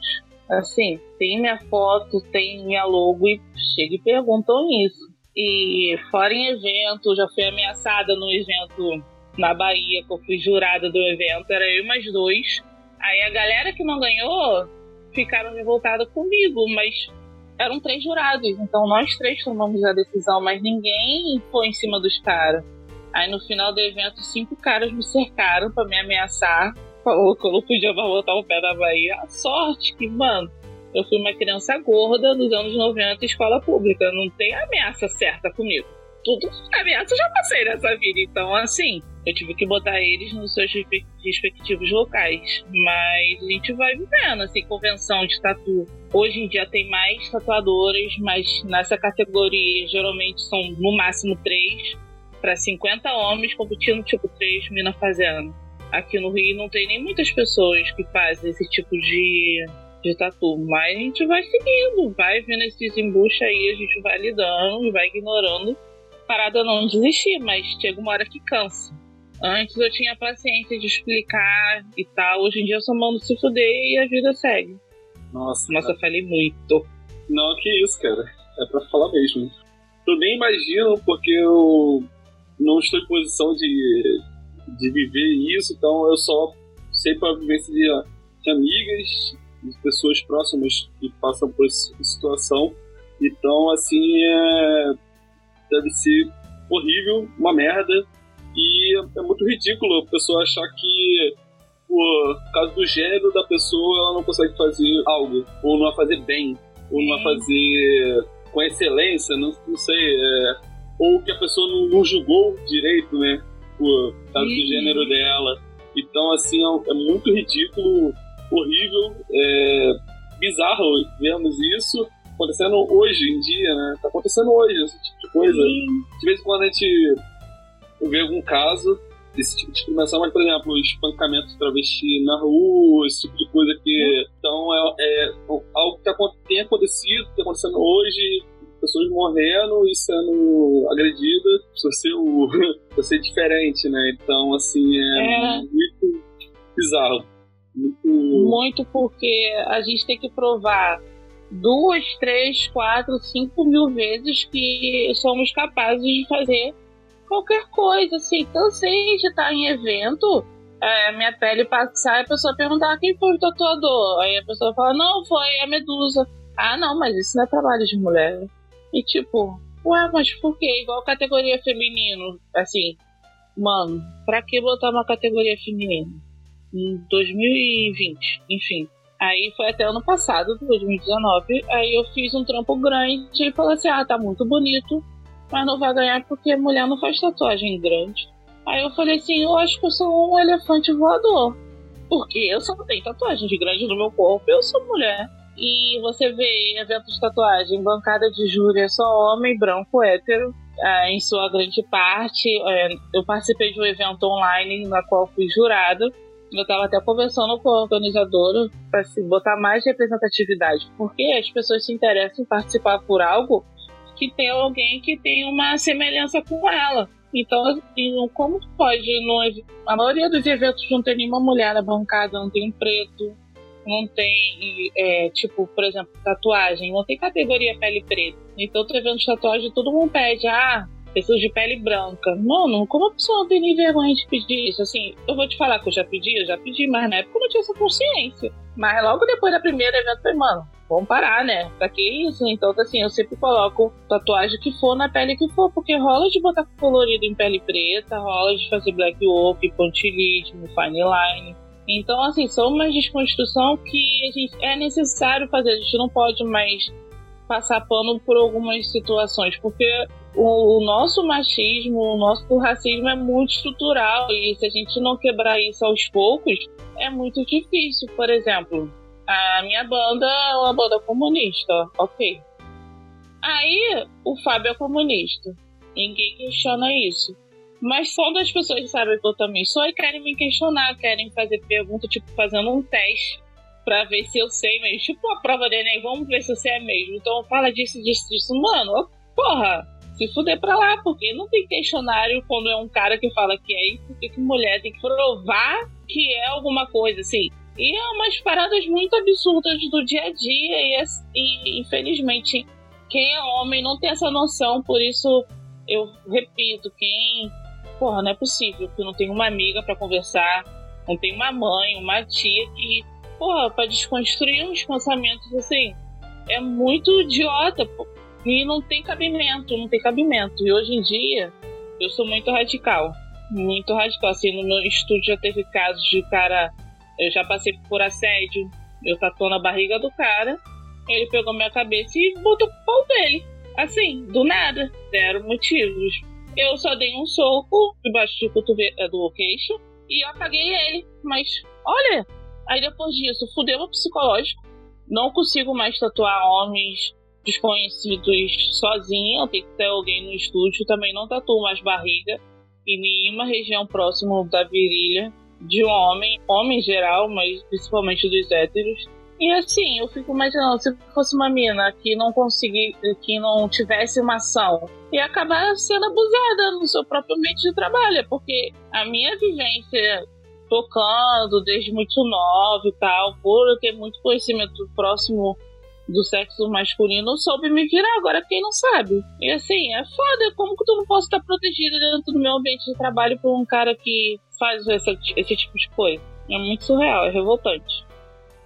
Assim, tem minha foto, tem minha logo e chega e perguntam isso. E fora em evento, já fui ameaçada no evento na Bahia, que eu fui jurada do evento, era eu e mais dois. Aí a galera que não ganhou ficaram revoltada comigo, mas eram três jurados, então nós três tomamos a decisão, mas ninguém foi em cima dos caras. Aí no final do evento, cinco caras me cercaram para me ameaçar, falou que eu não podia botar o pé na Bahia. A sorte que, mano, eu fui uma criança gorda nos anos 90 escola pública. Não tem ameaça certa comigo. Tudo ameaça eu já passei nessa vida. Então, assim, eu tive que botar eles nos seus respectivos locais. Mas a gente vai vivendo, assim, convenção de tatu. Hoje em dia tem mais tatuadoras, mas nessa categoria geralmente são no máximo três para 50 homens competindo, tipo, três minas fazendo. Aqui no Rio não tem nem muitas pessoas que fazem esse tipo de de tatu. Mas a gente vai seguindo, vai vendo esses embuches aí, a gente vai lidando e vai ignorando. Parada não desistir, mas chega uma hora que cansa. Antes eu tinha paciência de explicar e tal. Hoje em dia eu só mando se fuder e a vida segue. Nossa. Nossa, eu falei muito. Não, que isso, cara. É pra falar mesmo. Eu nem imagino, porque eu não estou em posição de, de viver isso, então eu só sei para vivência de, de amigas, de pessoas próximas que passam por essa situação. Então, assim, é, deve ser horrível, uma merda. E é muito ridículo a pessoa achar que, por causa do gênero da pessoa, ela não consegue fazer algo, ou não vai fazer bem, ou não vai fazer com excelência, não, não sei. É, ou que a pessoa não, não, julgou direito, né? Por causa do gênero dela. Então, assim, é, é muito ridículo, horrível, é, bizarro vermos isso acontecendo hoje em dia, né? Tá acontecendo hoje esse tipo de coisa. Sim. De vez em quando a gente vê algum caso desse tipo de discriminação, mas, por exemplo, espancamento de travesti na rua, esse tipo de coisa que. Hum. Então, é, é algo que tá tem acontecido, que tá acontecendo hoje, pessoas morrendo e sendo agredidas por ser, o, por ser diferente, né? Então, assim, é, é. muito bizarro. Muito... porque a gente tem que provar duas, três, quatro, cinco mil vezes que somos capazes de fazer qualquer coisa. Assim, cansei de estar em evento, é, minha pele passar e a pessoa perguntar quem foi o tatuador. Aí a pessoa fala, não, foi a Medusa. Ah, não, mas isso não é trabalho de mulher. E tipo, ué, mas por quê? Igual categoria feminino. Assim, mano, pra que botar uma categoria feminina? Em 2020, enfim. Aí foi até ano passado, 2019. Aí eu fiz um trampo grande e falei assim: ah, tá muito bonito, mas não vai ganhar porque mulher não faz tatuagem grande. Aí eu falei assim: eu acho que eu sou um elefante voador. Porque eu só tenho tatuagem de grande no meu corpo, eu sou mulher. E você vê em eventos de tatuagem, bancada de júri é só homem, branco, hétero. É, em sua grande parte, é, eu participei de um evento online na qual fui jurada eu estava até conversando com a organizadora para se botar mais representatividade, porque as pessoas se interessam em participar por algo que tem alguém que tem uma semelhança com ela. Então, assim, como pode, no, a maioria dos eventos não tem nenhuma mulher na bancada, não tem um preto, não tem, é, tipo, por exemplo, tatuagem, não tem categoria pele preta. Então, tô vendo tatuagem, todo mundo pede, ah, pessoas de pele branca. Mano, como a pessoa não tem vergonha de pedir isso? Assim, eu vou te falar que eu já pedi, eu já pedi, mas na época eu não tinha essa consciência. Mas logo depois da primeira evento, eu falei, mano, vamos parar, né? Pra que isso? Então, assim, eu sempre coloco tatuagem que for na pele que for, porque rola de botar colorido em pele preta, rola de fazer black oak, pontilismo, fine line. Então, assim, são uma desconstrução que a gente, é necessário fazer. A gente não pode mais passar pano por algumas situações, porque o, o, nosso machismo, o nosso racismo é muito estrutural e se a gente não quebrar isso aos poucos, é muito difícil. Por exemplo, a minha banda é uma banda comunista, ok. Aí o Fábio é comunista, ninguém questiona isso. Mas quando as pessoas sabem que eu também sou e querem me questionar, querem fazer pergunta, tipo, fazendo um teste pra ver se eu sei mesmo. Tipo a prova do Enem, vamos ver se você é mesmo. Então fala disso, disso, disso. Mano, porra, se fuder pra lá, porque não tem questionário quando é um cara que fala que é isso, porque que mulher tem que provar que é alguma coisa, assim. E é umas paradas muito absurdas do dia a dia, e, e infelizmente quem é homem não tem essa noção, por isso eu repito, quem. Porra, não é possível que não tem uma amiga para conversar, não tem uma mãe, uma tia que porra, pra desconstruir uns pensamentos assim, é muito idiota e não tem cabimento, não tem cabimento. E hoje em dia, eu sou muito radical, muito radical. Assim, no meu estúdio já teve casos de cara, eu já passei por assédio, eu tatuou na barriga do cara, ele pegou minha cabeça e botou pro pau dele. Assim, do nada, zero motivos. Eu só dei um soco debaixo do cotovelo, é, do queixo e eu apaguei ele. Mas, olha, Aí depois disso, fudeu o psicológico. Não consigo mais tatuar homens desconhecidos sozinha. Tem que ter alguém no estúdio. Também não tatuo mais barriga em nenhuma região próxima da virilha de um homem, homem em geral, mas principalmente dos héteros. E assim, eu fico imaginando, se fosse uma mina que não conseguisse, que não tivesse uma ação, ia acabar sendo abusada no seu próprio ambiente de trabalho, porque a minha vivência tocando desde muito nova e tal, por eu ter muito conhecimento próximo do sexo masculino, soube me virar. Agora, quem não sabe? E assim, é foda. Como que tu não posso estar protegida dentro do meu ambiente de trabalho por um cara que faz esse, tipo de coisa? É muito surreal, é revoltante.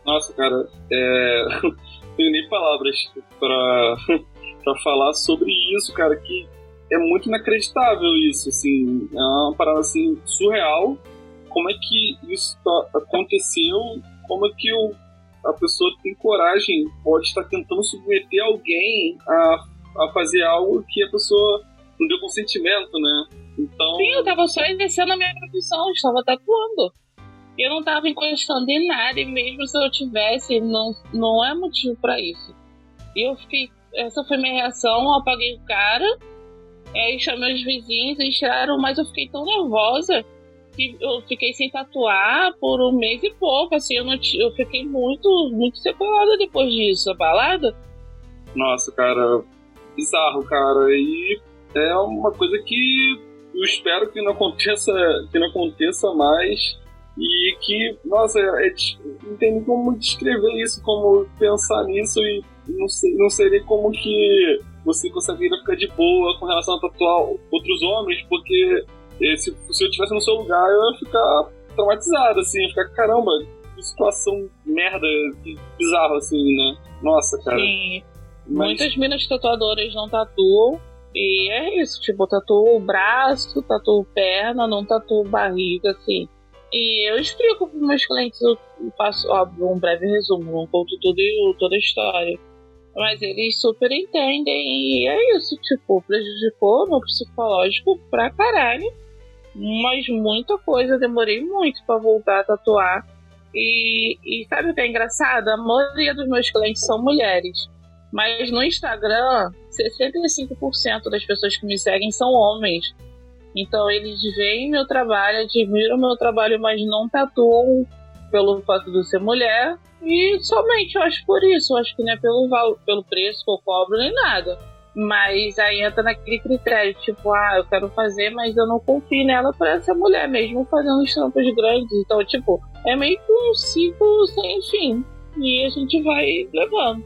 Nossa, cara, é... tenho nem palavras para para falar sobre isso, cara, que é muito inacreditável isso, assim, é uma parada assim surreal. Como é que isso tá, aconteceu? Como é que eu, a pessoa tem coragem, pode estar tentando submeter alguém a, a fazer algo que a pessoa não deu consentimento, né? Então... Sim, eu tava só exercendo a minha profissão, eu estava tatuando. Eu não tava encostando em nada, e mesmo se eu tivesse, não, não é motivo para isso. E eu fiquei. Essa foi minha reação, eu apaguei o cara, aí chamei os vizinhos, eles tiraram, mas eu fiquei tão nervosa eu fiquei sem tatuar por um mês e pouco, assim, eu, não, eu fiquei muito, muito sequelada depois disso, a balada. Nossa, cara, bizarro, cara, e é uma coisa que eu espero que não aconteça, que não aconteça mais e que, nossa, é, é, não tem nem como descrever isso, como pensar nisso e não, sei, não seria como que você conseguiria ficar de boa com relação a tatuar outros homens, porque se, se eu estivesse no seu lugar eu ia ficar traumatizado, assim, ia ficar, caramba, que situação merda, que bizarro, assim, né? Nossa, cara. Sim. Mas... Muitas minas tatuadoras não tatuam. E é isso, tipo, tatuo o braço, tatuo perna, não tatuo barriga, assim. E eu explico para meus clientes, eu faço, óbvio, um breve resumo, não conto tudo, toda a história. Mas eles super entendem e é isso, tipo, prejudicou meu psicológico pra caralho. Mas muita coisa, demorei muito para voltar a tatuar. E, e sabe o que é engraçado? A maioria dos meus clientes são mulheres. Mas no Instagram, 65% das pessoas que me seguem são homens. Então eles veem meu trabalho, admiram meu trabalho, mas não tatuam pelo fato de eu ser mulher. E somente eu acho por isso. Eu acho que não é pelo, pelo preço que eu cobro nem nada. Mas aí entra naquele critério, tipo, ah, eu quero fazer, mas eu não confio nela para essa mulher, mesmo fazendo estampas grandes. Então, tipo, é meio que um ciclo sem fim. E a gente vai levando.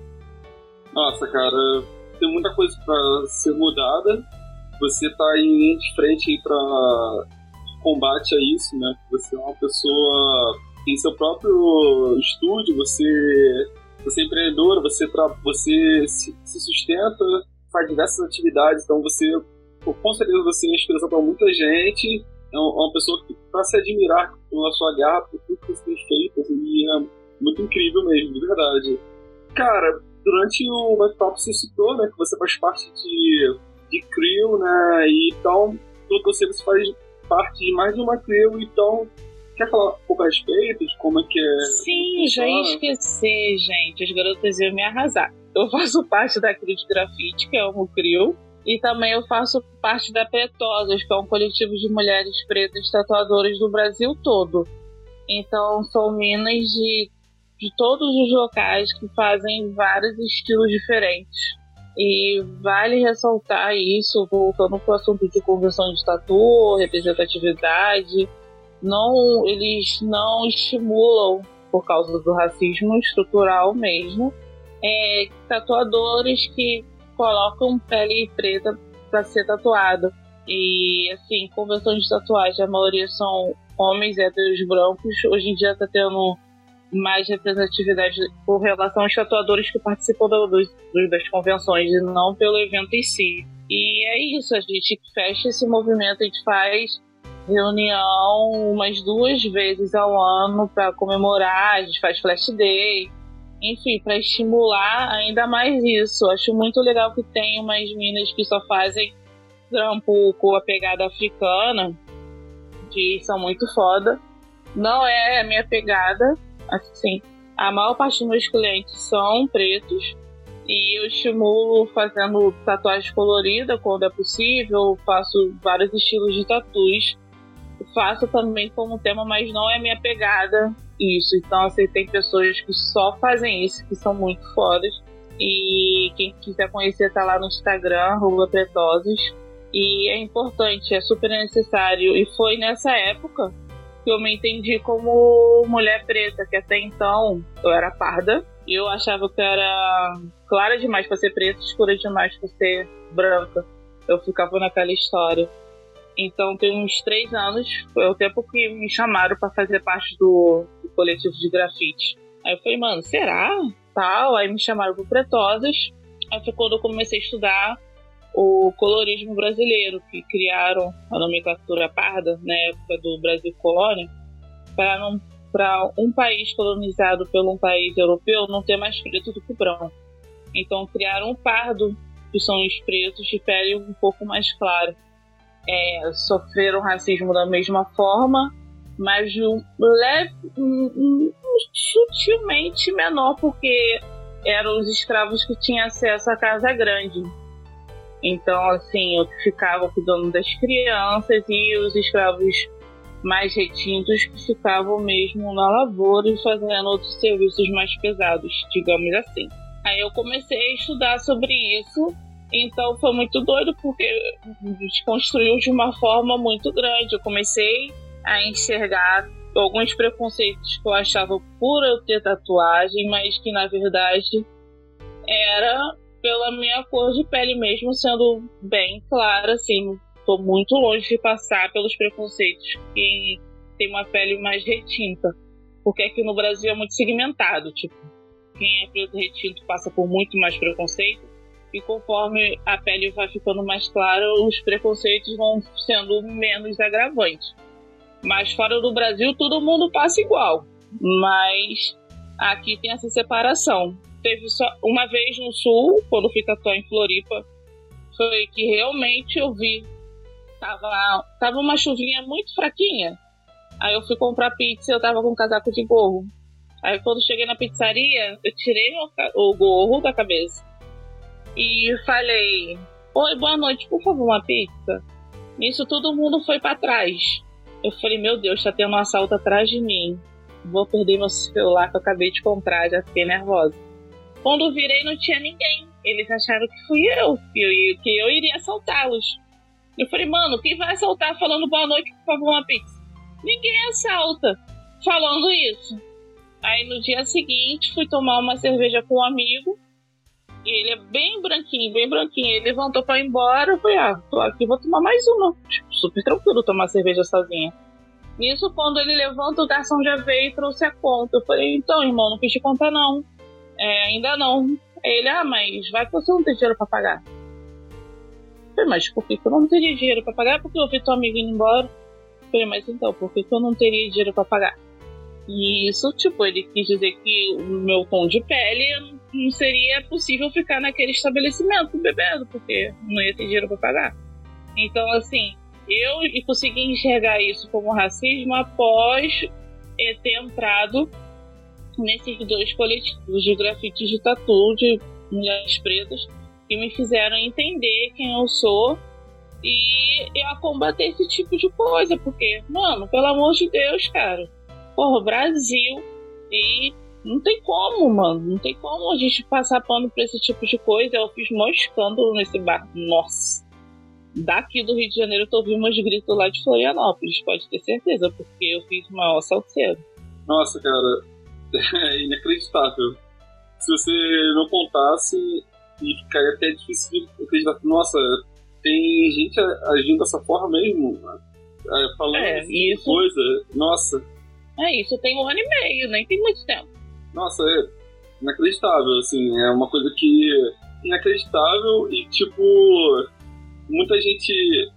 Nossa, cara, tem muita coisa para ser mudada você tá em linha de frente aí para combate a isso, né? Você é uma pessoa tem seu próprio estúdio, você você é empreendedora, você tra você se sustenta, faz diversas atividades, então você com certeza você é inspiração para muita gente. É uma pessoa que para se admirar pela sua garra, por tudo que você tem feito, assim, e é muito incrível mesmo, de verdade. Cara, durante o bate-papo você citou, né, que você faz parte de de crew, né? E então, pelo que você faz parte de mais de uma crew, então quer falar um pouco a respeito de como é que é? Sim, já ia esquecer, gente. As garotas iam me arrasar. Eu faço parte da crew de grafite, que é o crew. E também eu faço parte da Pretosas, que é um coletivo de mulheres pretas tatuadoras do Brasil todo. Então são minas de, de todos os locais que fazem vários estilos diferentes. E vale ressaltar isso, voltando para o assunto de conversão de tatu, representatividade, não, eles não estimulam, por causa do racismo estrutural mesmo, é, tatuadores que colocam pele preta para ser tatuado. E assim, convenções de tatuagem, a maioria são homens héteros brancos. Hoje em dia está tendo mais representatividade por relação aos tatuadores que participam das convenções e não pelo evento em si. E é isso, a gente fecha esse movimento, a gente faz reunião umas duas vezes ao ano para comemorar, a gente faz flash day, enfim, para estimular ainda mais isso. Acho muito legal que tem umas minas que só fazem trampo com a pegada africana, que são muito foda. Não é a minha pegada, Assim, a maior parte dos meus clientes são pretos e eu estimulo fazendo tatuagem colorida quando é possível, faço vários estilos de tatus. Faço também como tema, mas não é minha pegada. Isso. Então, assim, tem pessoas que só fazem isso, que são muito fodas. E quem quiser conhecer tá lá no Instagram, Pretoses. E é importante, é super necessário. E foi nessa época que eu me entendi como mulher preta, que até então eu era parda. E eu achava que eu era clara demais para ser preta, escura demais para ser branca. Eu ficava naquela história. Então tem uns três anos, foi o tempo que me chamaram para fazer parte do, coletivo de grafite. Aí eu falei, mano, será? Tal, aí me chamaram pro Pretosas. Aí foi quando eu comecei a estudar o colorismo brasileiro, que criaram a nomenclatura parda na época do Brasil colônia, para um país colonizado por um país europeu não ter mais preto do que branco. Então criaram o pardo, que são os pretos de pele um pouco mais clara é, sofreram racismo da mesma forma, mas um leve, um, um, sutilmente menor, porque eram os escravos que tinham acesso à casa grande. Então, assim, eu ficava cuidando das crianças e os escravos mais retintos que ficavam mesmo na lavoura e fazendo outros serviços mais pesados, digamos assim. Aí eu comecei a estudar sobre isso então foi muito doido porque desconstruiu de uma forma muito grande. Eu comecei a enxergar alguns preconceitos que eu achava por eu ter tatuagem, mas que na verdade era pela minha cor de pele mesmo, sendo bem clara, assim, tô muito longe de passar pelos preconceitos que tem uma pele mais retinta. Porque aqui no Brasil é muito segmentado, tipo, quem é preto retinto passa por muito mais preconceito e conforme a pele vai ficando mais clara, os preconceitos vão sendo menos agravantes. Mas fora do Brasil, todo mundo passa igual. Mas aqui tem essa separação. Teve só uma vez no sul, quando fui tatuar em Floripa, foi que realmente eu vi. Tava, tava uma chuvinha muito fraquinha. Aí eu fui comprar pizza e eu tava com um casaco de gorro. Aí quando cheguei na pizzaria, eu tirei o, o gorro da cabeça e falei: Oi, boa noite, por favor, uma pizza? Nisso todo mundo foi para trás. Eu falei: Meu Deus, tá tendo um assalto atrás de mim. Vou perder meu celular que eu acabei de comprar, já fiquei nervosa. Quando virei, não tinha ninguém. Eles acharam que fui eu, que eu, que eu iria assaltá-los. Eu falei, mano, quem vai assaltar falando boa noite, por favor, uma pizza? Ninguém assalta falando isso. Aí no dia seguinte fui tomar uma cerveja com um amigo e ele é bem branquinho, bem branquinho. Ele levantou pra ir embora. Eu falei, ah, tô aqui, vou tomar mais uma. Tipo, super tranquilo tomar cerveja sozinha. Nisso, quando ele levanta, o garçom já veio e trouxe a conta. Eu falei, então, irmão, não quis te contar, não. É, ainda não. Aí ele, ah, mas vai que você não tem dinheiro pra pagar. Eu falei, mas por que eu não teria dinheiro pra pagar? Porque eu vi tua amiga indo embora. Eu falei, mas então, por que eu não teria dinheiro pra pagar? E isso, tipo, ele quis dizer que o meu tom de pele não seria possível ficar naquele estabelecimento bebendo, porque não ia ter dinheiro para pagar. Então, assim, eu consegui enxergar isso como racismo após ter entrado nesses dois coletivos de grafite de tatu de mulheres pretas que me fizeram entender quem eu sou e eu combater esse tipo de coisa, porque, mano, pelo amor de Deus, cara, porra, Brasil e não tem como, mano. Não tem como a gente passar pano pra esse tipo de coisa. Eu fiz um escândalo nesse bar. Nossa. Daqui do Rio de Janeiro eu tô ouvindo meus gritos lá de Florianópolis, pode ter certeza, porque eu fiz o maior salseiro. Nossa, cara, é inacreditável. Se você não contasse, e ficaria até difícil de acreditar. Nossa, tem gente agindo dessa forma mesmo, é, falando é, isso... coisa. Nossa. É isso, tem um ano e meio, nem tem muito tempo. Nossa, é inacreditável, assim, é uma coisa que inacreditável e tipo muita gente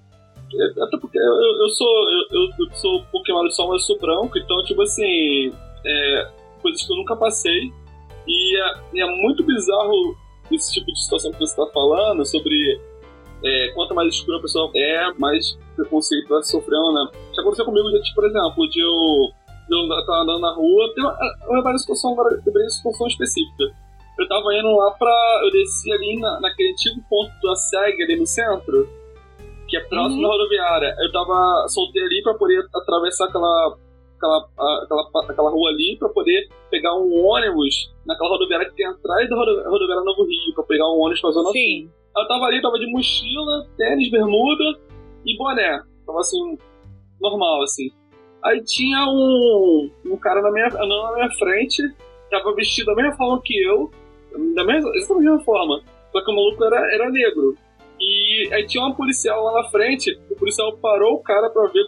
é, até porque eu, eu sou eu, eu sou Pokémon de sol, mas eu sou branco, então tipo assim é, coisas que eu nunca passei e é, e é, muito bizarro esse tipo de situação que você está falando sobre é, quanto mais escura a pessoa é, mais preconceito vai sofrendo, né? Já aconteceu comigo, já, tipo, por exemplo, de eu eu tava andando na rua, tem uma, uma, uma situação agora, uma situação específica. Eu tava indo lá pra. Eu desci ali na, naquele antigo ponto da SEG ali no centro, que é próximo uhum. da rodoviária. Eu tava. soltei ali pra poder atravessar aquela. aquela, aquela, aquela rua ali para poder pegar um ônibus naquela rodoviária que tem atrás da rodoviária Novo Rio, para pegar um ônibus pra Zona Sim. Sul. Ela tava ali, tava de mochila, tênis, bermuda e boné. Tava assim, normal, assim. Aí tinha um, um cara na minha, na minha frente, tava vestido da mesma forma que eu, da mesma, exatamente da mesma forma, só que o maluco era, era negro. E aí tinha um policial lá na frente, o policial parou o cara pra ver,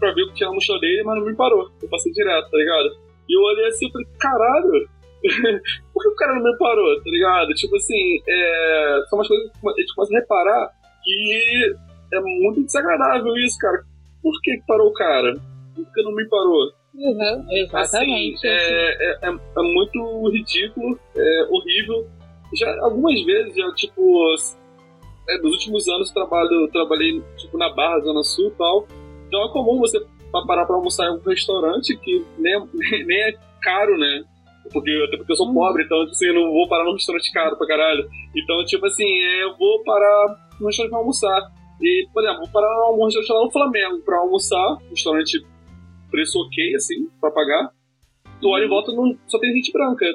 pra ver o que tinha na mochila dele, mas não me parou. Eu passei direto, tá ligado? E eu olhei assim e falei, caralho, por que o cara não me parou, tá ligado? Tipo assim, é, são umas coisas que a gente começa a reparar que é muito desagradável isso, cara. Por que parou o cara? Por que não me parou? Uhum, exatamente. Assim, é, é, é, muito ridículo, é horrível. Já algumas vezes, já, tipo, é, nos últimos anos eu trabalho, trabalhei tipo, na Barra, Zona Sul e tal. Então é comum você parar pra almoçar em um restaurante que nem, é, nem é caro, né? Porque, até porque eu sou uhum. pobre, então assim, eu não vou parar num restaurante caro pra caralho. Então, tipo assim, eu vou parar num restaurante pra almoçar. E, por exemplo, vou parar num restaurante lá no Flamengo pra almoçar, um restaurante preço ok, assim, pra pagar. Tu olha em volta, não, só tem gente branca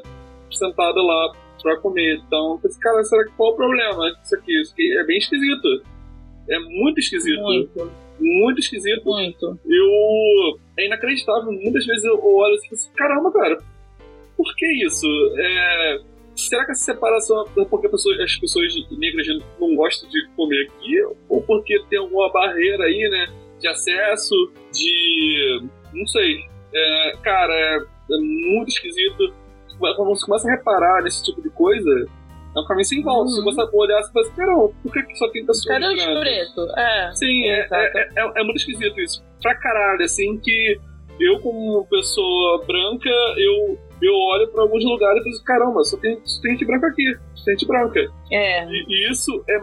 sentada lá pra comer. Então, eu pensei, cara, será que qual é o problema? Isso aqui, isso aqui é bem esquisito. É muito esquisito. Muito. Muito esquisito. Muito. Eu. É inacreditável. Muitas vezes eu olho assim, assim caramba, cara, por que isso? É, será que essa separação é porque pessoas, as pessoas negras não gostam de comer aqui? Ou porque tem alguma barreira aí, né? De acesso, de. Não sei. É, cara, é, é muito esquisito quando você começa a reparar nesse tipo de coisa, é um caminho sem volta. Uhum. Você começa a olhar e fala caramba, por que, que só tem pessoas Cadê os preto? É. Sim, é, é, é, é, muito esquisito isso. Pra caralho, assim, que eu, como pessoa branca, eu, eu olho pra alguns lugares e penso, caramba, só tem, só tem gente branca aqui, só tem gente branca. É. E, e isso é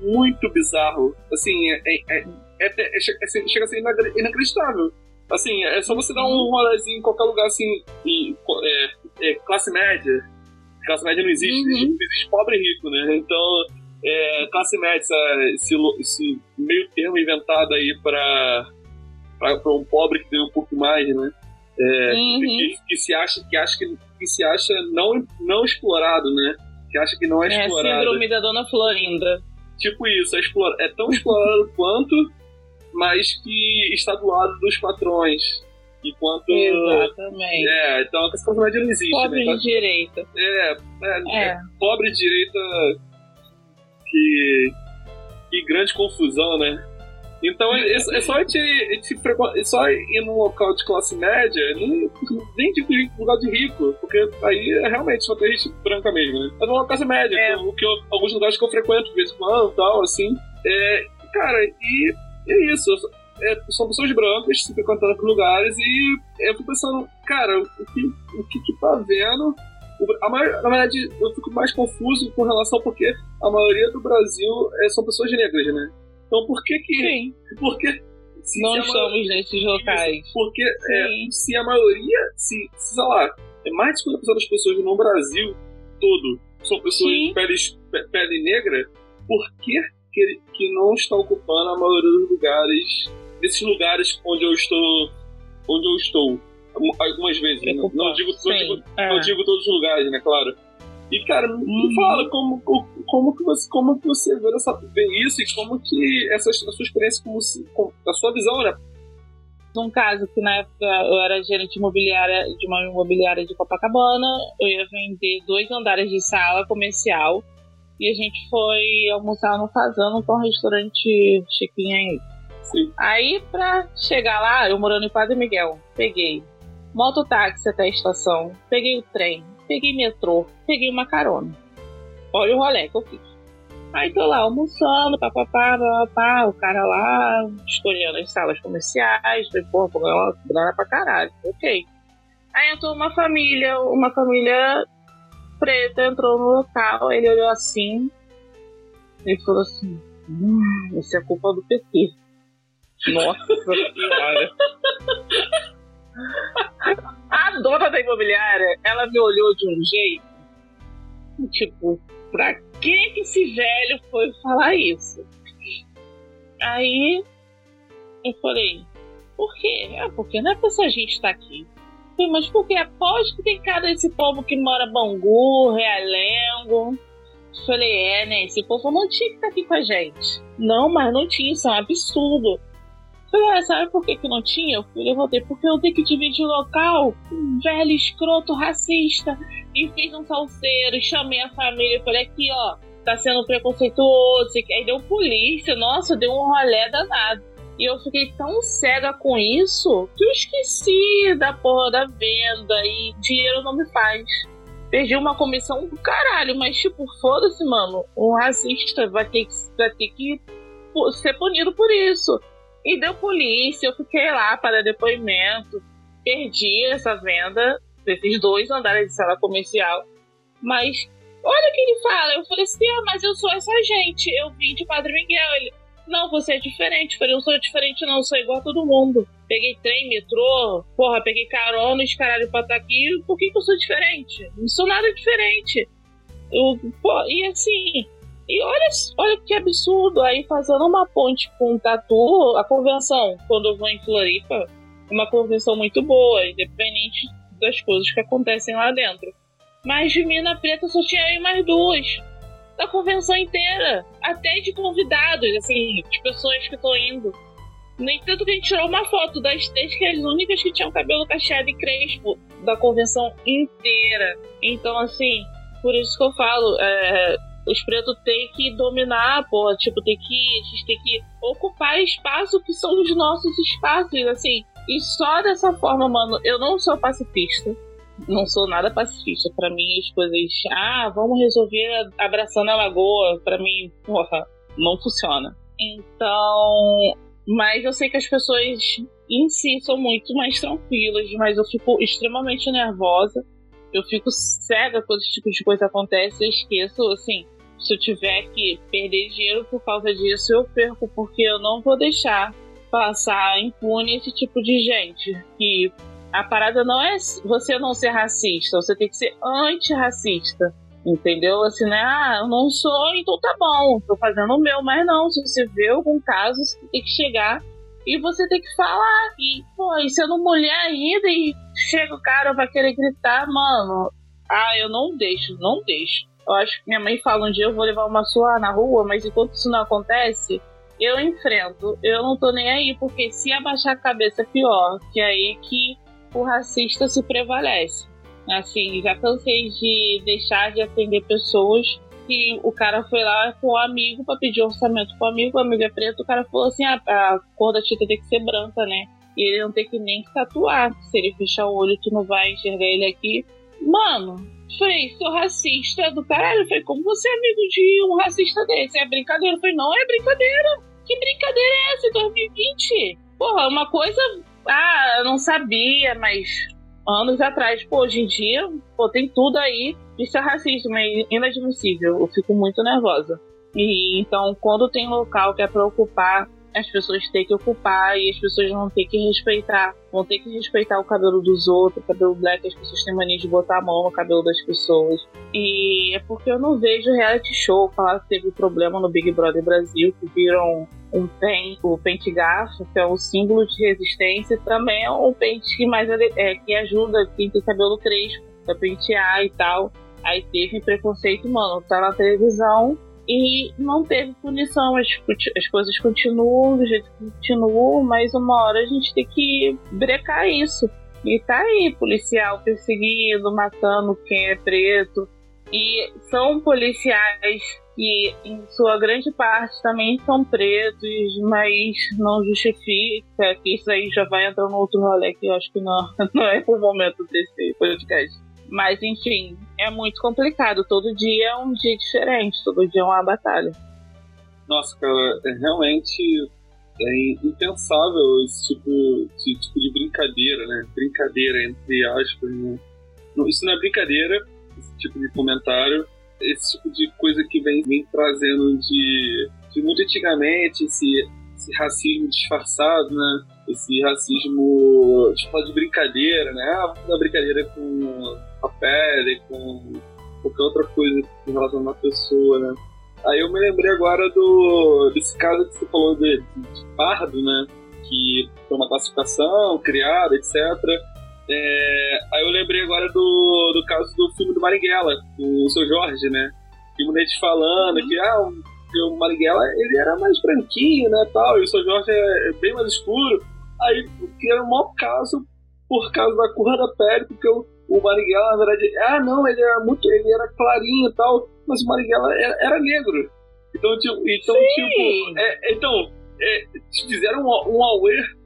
muito bizarro. Assim, é, é, é, é chega a ser inacreditável. Assim, é só você dar um rolezinho em qualquer lugar assim, e, é, é, classe média. Classe média não existe, uhum. não existe pobre e rico, né? Então, é, classe média, esse, esse meio termo inventado aí para um pobre que tem um pouco mais, né? É, uhum. que, que, se acha que acha que, que, se acha não não explorado, né? Que acha que não é, é explorado. É síndrome da Dona Florinda. Tipo isso, é, explora, é tão explorado quanto mas que está do lado dos patrões. Enquanto. Exatamente. É, então essa coisa não existe. Pobre né? de direita. É, é, é. é pobre de direita. Que. Que grande confusão, né? Então é, é só a gente, a gente é só ir num local de classe média, nem, nem de lugar de rico, porque aí é realmente só tem gente branca mesmo, né? Mas numa classe média, é. que, eu, alguns lugares que eu frequento de vez em quando e tal, assim. É, cara, e e é isso. É, são pessoas brancas se frequentando lugares e eu fico pensando, cara, o que, o que, que tá vendo? A maior, na verdade, eu fico mais confuso com relação porque a maioria do Brasil é, são pessoas negras, né? Então por que que. Sim. Por que. Se, Não se estamos maioria, nesses locais. Porque é, se a maioria, se, se, sei lá, é mais de 50% das pessoas no Brasil todo são pessoas Sim. de pele, pele negra, por que que, que não está ocupando a maioria dos lugares, desses lugares onde eu estou, onde eu estou, algumas vezes. Né? Não, não, digo, não, digo, é. não digo todos os lugares, né, claro. E, cara, me uhum. fala como, como, que você, como que você vê, essa, vê isso e como que essa, a sua experiência, como, como, a sua visão, né? Num caso que na época eu era gerente imobiliária de uma imobiliária de Copacabana, eu ia vender dois andares de sala comercial e a gente foi almoçar no Fazano, que é um restaurante chiquinho aí. Sim. Aí, pra chegar lá, eu morando em Padre Miguel, peguei mototáxi até a estação, peguei o trem, peguei metrô, peguei uma carona. Olha o rolê que eu fiz. Aí tô lá almoçando, papapá, papapá, o cara lá escolhendo as salas comerciais, falei, porra, grana pra caralho, ok. Aí entrou uma família, uma família preto entrou no local, ele olhou assim e falou assim: hum, Isso é culpa do PT. Nossa senhora. A dona da imobiliária, ela me olhou de um jeito, tipo, pra que esse velho foi falar isso? Aí eu falei, Por quê? É, porque não é pra essa gente estar tá aqui. Falei, mas por quê? Aposto que tem cada esse povo que mora Bangu, Realengo. Falei, é, né? Esse povo não tinha que estar tá aqui com a gente. Não, mas não tinha, isso é um absurdo. Falei, ah, sabe por que, que não tinha? Eu levantei, porque eu tenho que dividir o local um velho escroto racista. E fiz um salseiro, chamei a família falei, aqui, ó, tá sendo preconceituoso. Aí deu polícia, nossa, deu um rolé danado. E eu fiquei tão cega com isso que eu esqueci da porra da venda e dinheiro não me faz. Perdi uma comissão do caralho, mas tipo, foda-se, mano. Um racista vai ter, que, vai ter que ser punido por isso. E deu polícia, eu fiquei lá para depoimento. Perdi essa venda desses dois andares de sala comercial. Mas olha o que ele fala. Eu falei assim: ah, mas eu sou essa gente. Eu vim de Padre Miguel. Ele, não, você é diferente. Eu sou diferente, não, eu sou igual a todo mundo. Peguei trem, metrô, porra, peguei carona, os caralho pra estar tá aqui. Por que, que eu sou diferente? Não sou nada diferente. Eu, e assim, e olha, olha que absurdo. Aí fazendo uma ponte com um tatu, a convenção, quando eu vou em Floripa, é uma convenção muito boa, independente das coisas que acontecem lá dentro. Mas de mina preta só tinha aí mais duas. Da convenção inteira. Até de convidados, assim, de pessoas que estão indo. No entanto, que a gente tirou uma foto das três que as únicas que tinham cabelo cacheado e crespo da convenção inteira. Então, assim, por isso que eu falo, é, os pretos têm que dominar, pô, tipo, tem que, a gente tem que ocupar espaço que são os nossos espaços, assim. E só dessa forma, mano, eu não sou pacifista. Não sou nada pacifista. Para mim, as coisas, ah, vamos resolver abraçando a lagoa, para mim, porra, não funciona. Então, mas eu sei que as pessoas em si são muito mais tranquilas, mas eu fico extremamente nervosa. Eu fico cega quando esse tipo de coisa acontece. Eu esqueço, assim, se eu tiver que perder dinheiro por causa disso, eu perco, porque eu não vou deixar passar impune esse tipo de gente. Que a parada não é você não ser racista, você tem que ser antirracista. Entendeu? Assim, né? Ah, eu não sou, então tá bom, tô fazendo o meu, mas não. Se você vê algum caso, você tem que chegar e você tem que falar. E, pô, e sendo mulher ainda, e chega o cara, vai querer gritar, mano. Ah, eu não deixo, não deixo. Eu acho que minha mãe fala um dia eu vou levar uma sua na rua, mas enquanto isso não acontece, eu enfrento. Eu não tô nem aí, porque se abaixar a cabeça é pior, que é aí que o racista se prevalece. Assim, já cansei de deixar de atender pessoas que o cara foi lá com o amigo para pedir orçamento pro amigo, o amigo é preto, o cara falou assim: ah, a cor da tinta tem que ser branca, né? E ele não tem que nem tatuar. Se ele fechar o olho, tu não vai enxergar ele aqui. Mano, Falei, sou racista do caralho. Falei, como você é amigo de um racista desse? É brincadeira. Falei, não é brincadeira. Que brincadeira é essa em 2020? Porra, uma coisa. Ah, eu não sabia, mas anos atrás, pô, hoje em dia, pô, tem tudo aí. Isso é racismo, é inadmissível. Eu fico muito nervosa. E então, quando tem local que é pra ocupar as pessoas têm que ocupar e as pessoas vão ter que respeitar, vão ter que respeitar o cabelo dos outros, o cabelo black, as pessoas têm mania de botar a mão no cabelo das pessoas. E é porque eu não vejo reality show falar que teve problema no Big Brother Brasil, que viram um pente, o pente garfo, que é um símbolo de resistência, também é um pente que mais é, que ajuda quem tem cabelo crespo a pentear e tal. Aí teve preconceito, mano, tá na televisão e não teve punição. As, as coisas continuam do jeito que continuam, mas uma hora a gente tem que brecar isso. E tá aí, policial perseguindo, matando quem é preto. E são policiais que, em sua grande parte, também são pretos, mas não justifica que isso aí já vai entrar no outro rolê que eu acho que não, não é o momento desse podcast. Mas, enfim, é muito complicado. Todo dia é um dia diferente, todo dia é uma batalha. Nossa, cara, é realmente é impensável esse tipo, esse tipo de brincadeira, né? Brincadeira, entre aspas. Né? Isso não é brincadeira, esse tipo de comentário. Esse tipo de coisa que vem, vem trazendo de, de muito antigamente, esse, esse racismo disfarçado, né? Esse racismo, tipo, de brincadeira, né? Ah, vamos brincadeira com a pele, com qualquer outra coisa em relação a uma pessoa, né? Aí eu me lembrei agora do desse caso que você falou de, de pardo, né? que foi uma classificação criada, etc. É, aí eu lembrei agora do, do caso do filme do Marighella, do seu Jorge, né? E o Munete falando uhum. que ah, o, o Marighella ele era mais branquinho, né, tal, e o seu Jorge é, é bem mais escuro. Aí, que era o maior caso por causa da cor da pele, porque o, o Marighella, na verdade, ah, não, ele era muito, ele era clarinho e tal, mas o Marighella era, era negro. Então, tipo, então, tipo é, então, é, fizeram um, um aware,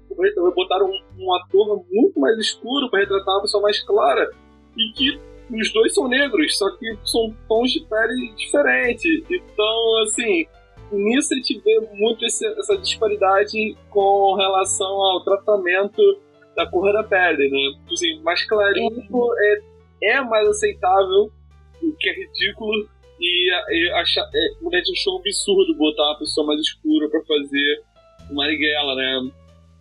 botaram um, um, ator muito mais escuro para retratar uma pessoa mais clara, e que os dois são negros, só que são tons de pele diferentes. Então, assim, nisso a gente vê muito esse, essa disparidade com relação ao tratamento da cor da pele, né? Tipo assim, mais clarinho é, é mais aceitável, o que é ridículo, e, e achar, é, a gente achou um absurdo botar uma pessoa mais escura para fazer o Marighella, né?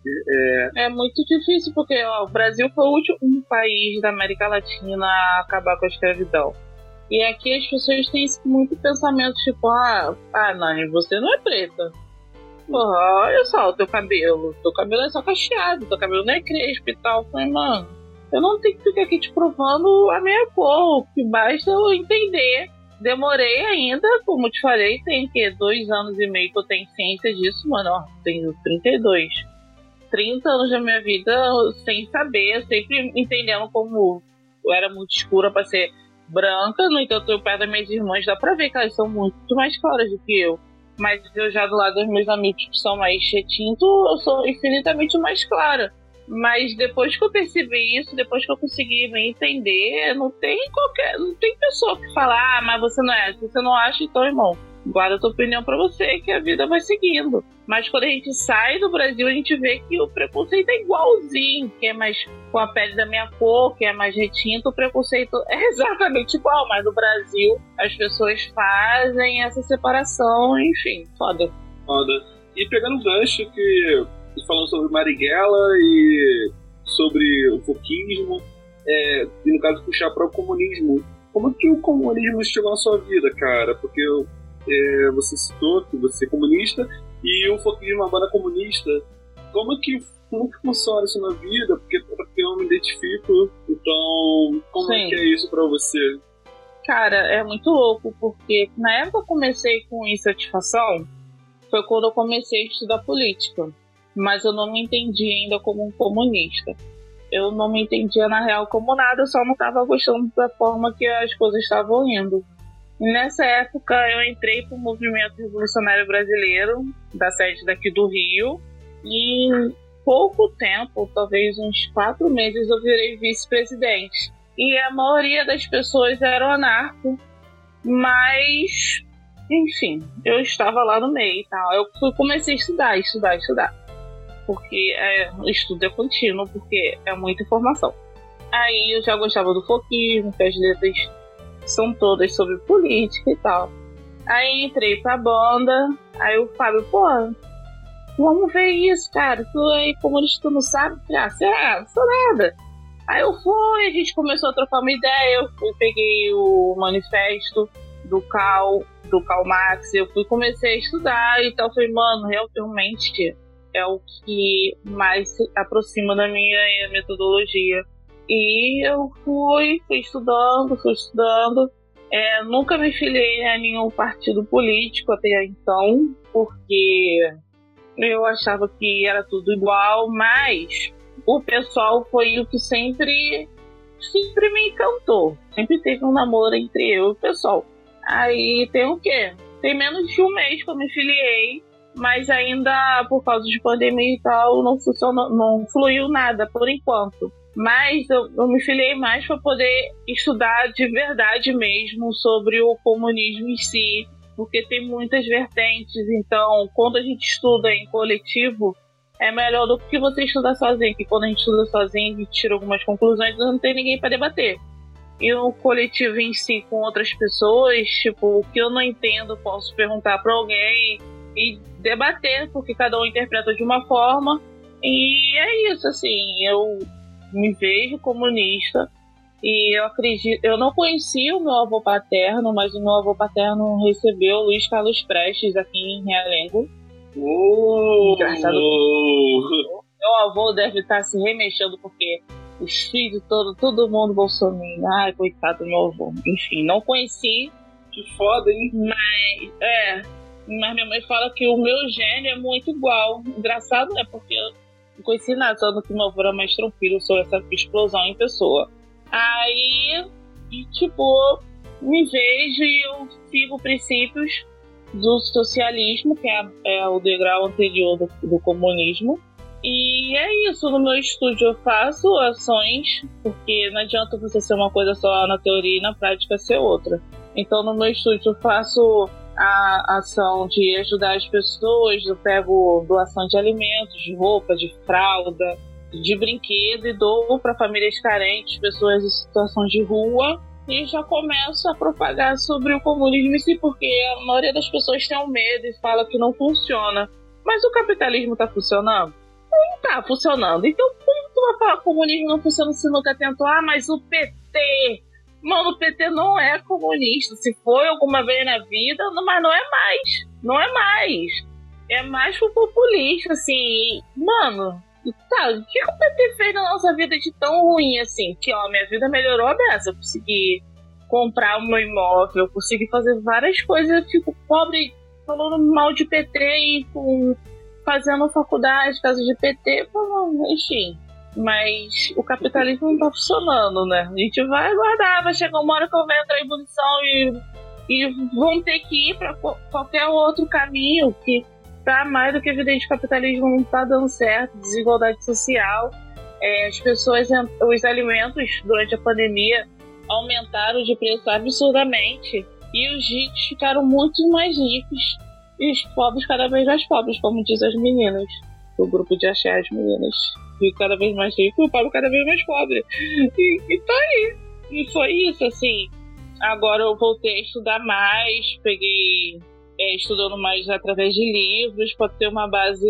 É... é, muito difícil, porque ó, o Brasil foi o último país da América Latina a acabar com a escravidão. E aqui as pessoas têm muito pensamento tipo, ah, ah Nani, você não é preta. Porra, olha só o teu cabelo. Teu cabelo é só cacheado, teu cabelo não é crespo e tal. Eu falei, mano, eu não tenho que ficar aqui te provando a minha cor. O que basta eu entender. Demorei ainda, como te falei, tem que dois anos e meio que eu tenho ciência disso, mano. Ó, tenho 32. 30 anos da minha vida sem saber, sempre entendendo como eu era muito escura para ser branca, no entanto, eu perto das minhas irmãs dá pra ver que elas são muito mais claras do que eu. Mas eu já do lado dos meus amigos que são mais retinto, eu sou infinitamente mais clara. Mas depois que eu percebi isso, depois que eu consegui me entender, não tem qualquer. Não tem pessoa que fala, ah, mas você não é. Você não acha, então, irmão, guarda a tua opinião para você, que a vida vai seguindo. Mas quando a gente sai do Brasil, a gente vê que o preconceito é igualzinho, que é mais com a pele da minha cor, que é mais retinto, o preconceito é exatamente igual, mas no Brasil as pessoas fazem essa separação, enfim, foda. Foda. E pegando o gancho que falando sobre Marighella e sobre o foquismo, é, e no caso puxar para o comunismo. Como que o comunismo chegou na sua vida, cara? Porque é, você citou que você é comunista e o Foquismo é uma banda comunista. Como que, como que funciona isso na vida? Porque, porque eu me identifico, então como Sim. é que é isso para você? Cara, é muito louco, porque na época eu comecei com insatisfação, foi quando eu comecei a estudar política. Mas eu não me entendi ainda como um comunista. Eu não me entendia na real como nada, eu só não estava gostando da forma que as coisas estavam indo. Nessa época eu entrei para o movimento revolucionário brasileiro, da sede daqui do Rio, e em pouco tempo, talvez uns quatro meses, eu virei vice-presidente. E a maioria das pessoas eram anarco, mas, enfim, eu estava lá no meio e tal. Eu comecei a estudar, estudar, estudar. Porque é, o estudo é contínuo, porque é muita informação. Aí eu já gostava do foquismo, que as letras são todas sobre política e tal. Aí entrei pra banda, aí o Fábio, pô, vamos ver isso, cara. Tu aí, comunista, tu não sabe? Ah, você é, sou nada. Aí eu fui, a gente começou a trocar uma ideia, eu fui, peguei o manifesto do Cal, do Cal Marx, eu fui, comecei a estudar, então falei, mano, realmente é o que mais se aproxima da minha metodologia. E eu fui, fui estudando, fui estudando. É, nunca me filiei a nenhum partido político até então, porque eu achava que era tudo igual, mas o pessoal foi o que sempre, sempre me encantou. Sempre teve um namoro entre eu e o pessoal. Aí tem o quê? Tem menos de um mês que eu me filiei, mas ainda por causa de pandemia e tal, não funcionou, não fluiu nada por enquanto. Mas eu, eu me filiei mais para poder estudar de verdade mesmo sobre o comunismo em si, porque tem muitas vertentes. Então, quando a gente estuda em coletivo, é melhor do que você estudar sozinho, que quando a gente estuda sozinho, a gente tira algumas conclusões não tem ninguém para debater. E o coletivo em si, com outras pessoas, tipo, o que eu não entendo, posso perguntar para alguém e debater, porque cada um interpreta de uma forma. E é isso, assim, eu me vejo comunista e eu acredito, eu não conhecia o meu avô paterno, mas o meu avô paterno recebeu Luiz Carlos Prestes aqui em Realengo Oh! Engraçado. Meu avô deve estar se remexendo porque os filhos, todo, todo mundo bolsominion. Ai, coitado do meu avô. Enfim, não conheci. Que foda, hein? Mas, é. Mas minha mãe fala que o meu gênio é muito igual. Engraçado, né? Porque nada, só que meu avô era mais tranquilo sobre essa explosão em pessoa. Aí, e, tipo, me vejo e eu sigo princípios do socialismo, que é, é o degrau anterior do, do, comunismo. E é isso, no meu estúdio eu faço ações, porque não adianta você ser uma coisa só na teoria e na prática ser outra. Então no meu estúdio eu faço a ação de ajudar as pessoas, eu pego doação de alimentos, de roupa, de fralda, de brinquedo e dou para famílias carentes, pessoas em situação de rua e já começo a propagar sobre o comunismo em si, porque a maioria das pessoas tem um medo e fala que não funciona. Mas o capitalismo está funcionando? Não está funcionando. Então, como tu vai falar que o comunismo não funciona se nunca tentou? Ah, mas o PT. Mano, o PT não é comunista. Se foi alguma vez na vida, mas não é mais. Não é mais. É mais pro populista, assim. Mano, Tá, o que o PT fez na nossa vida de tão ruim assim? Que, ó, minha vida melhorou dessa. Eu consegui comprar um imóvel, eu consegui fazer várias coisas. Eu fico pobre falando mal de PT e com, fazendo faculdade, casa de PT, enfim. Mas o capitalismo não tá funcionando, né? A gente vai aguardar, vai chegar uma hora que entrar em ebulição e, e vão ter que ir para qualquer outro caminho que tá mais do que evidente que o capitalismo não está dando certo, desigualdade social. É, as pessoas, os alimentos durante a pandemia aumentaram de preço absurdamente e os ricos ficaram muito mais ricos e os pobres cada vez mais pobres, como diz as meninas, o grupo de axé, as meninas. E cada vez mais rico e o pobre cada vez mais pobre. E, e tá aí. E foi isso, assim. Agora eu voltei a estudar mais, peguei é, estudando mais através de livros, para ter uma base.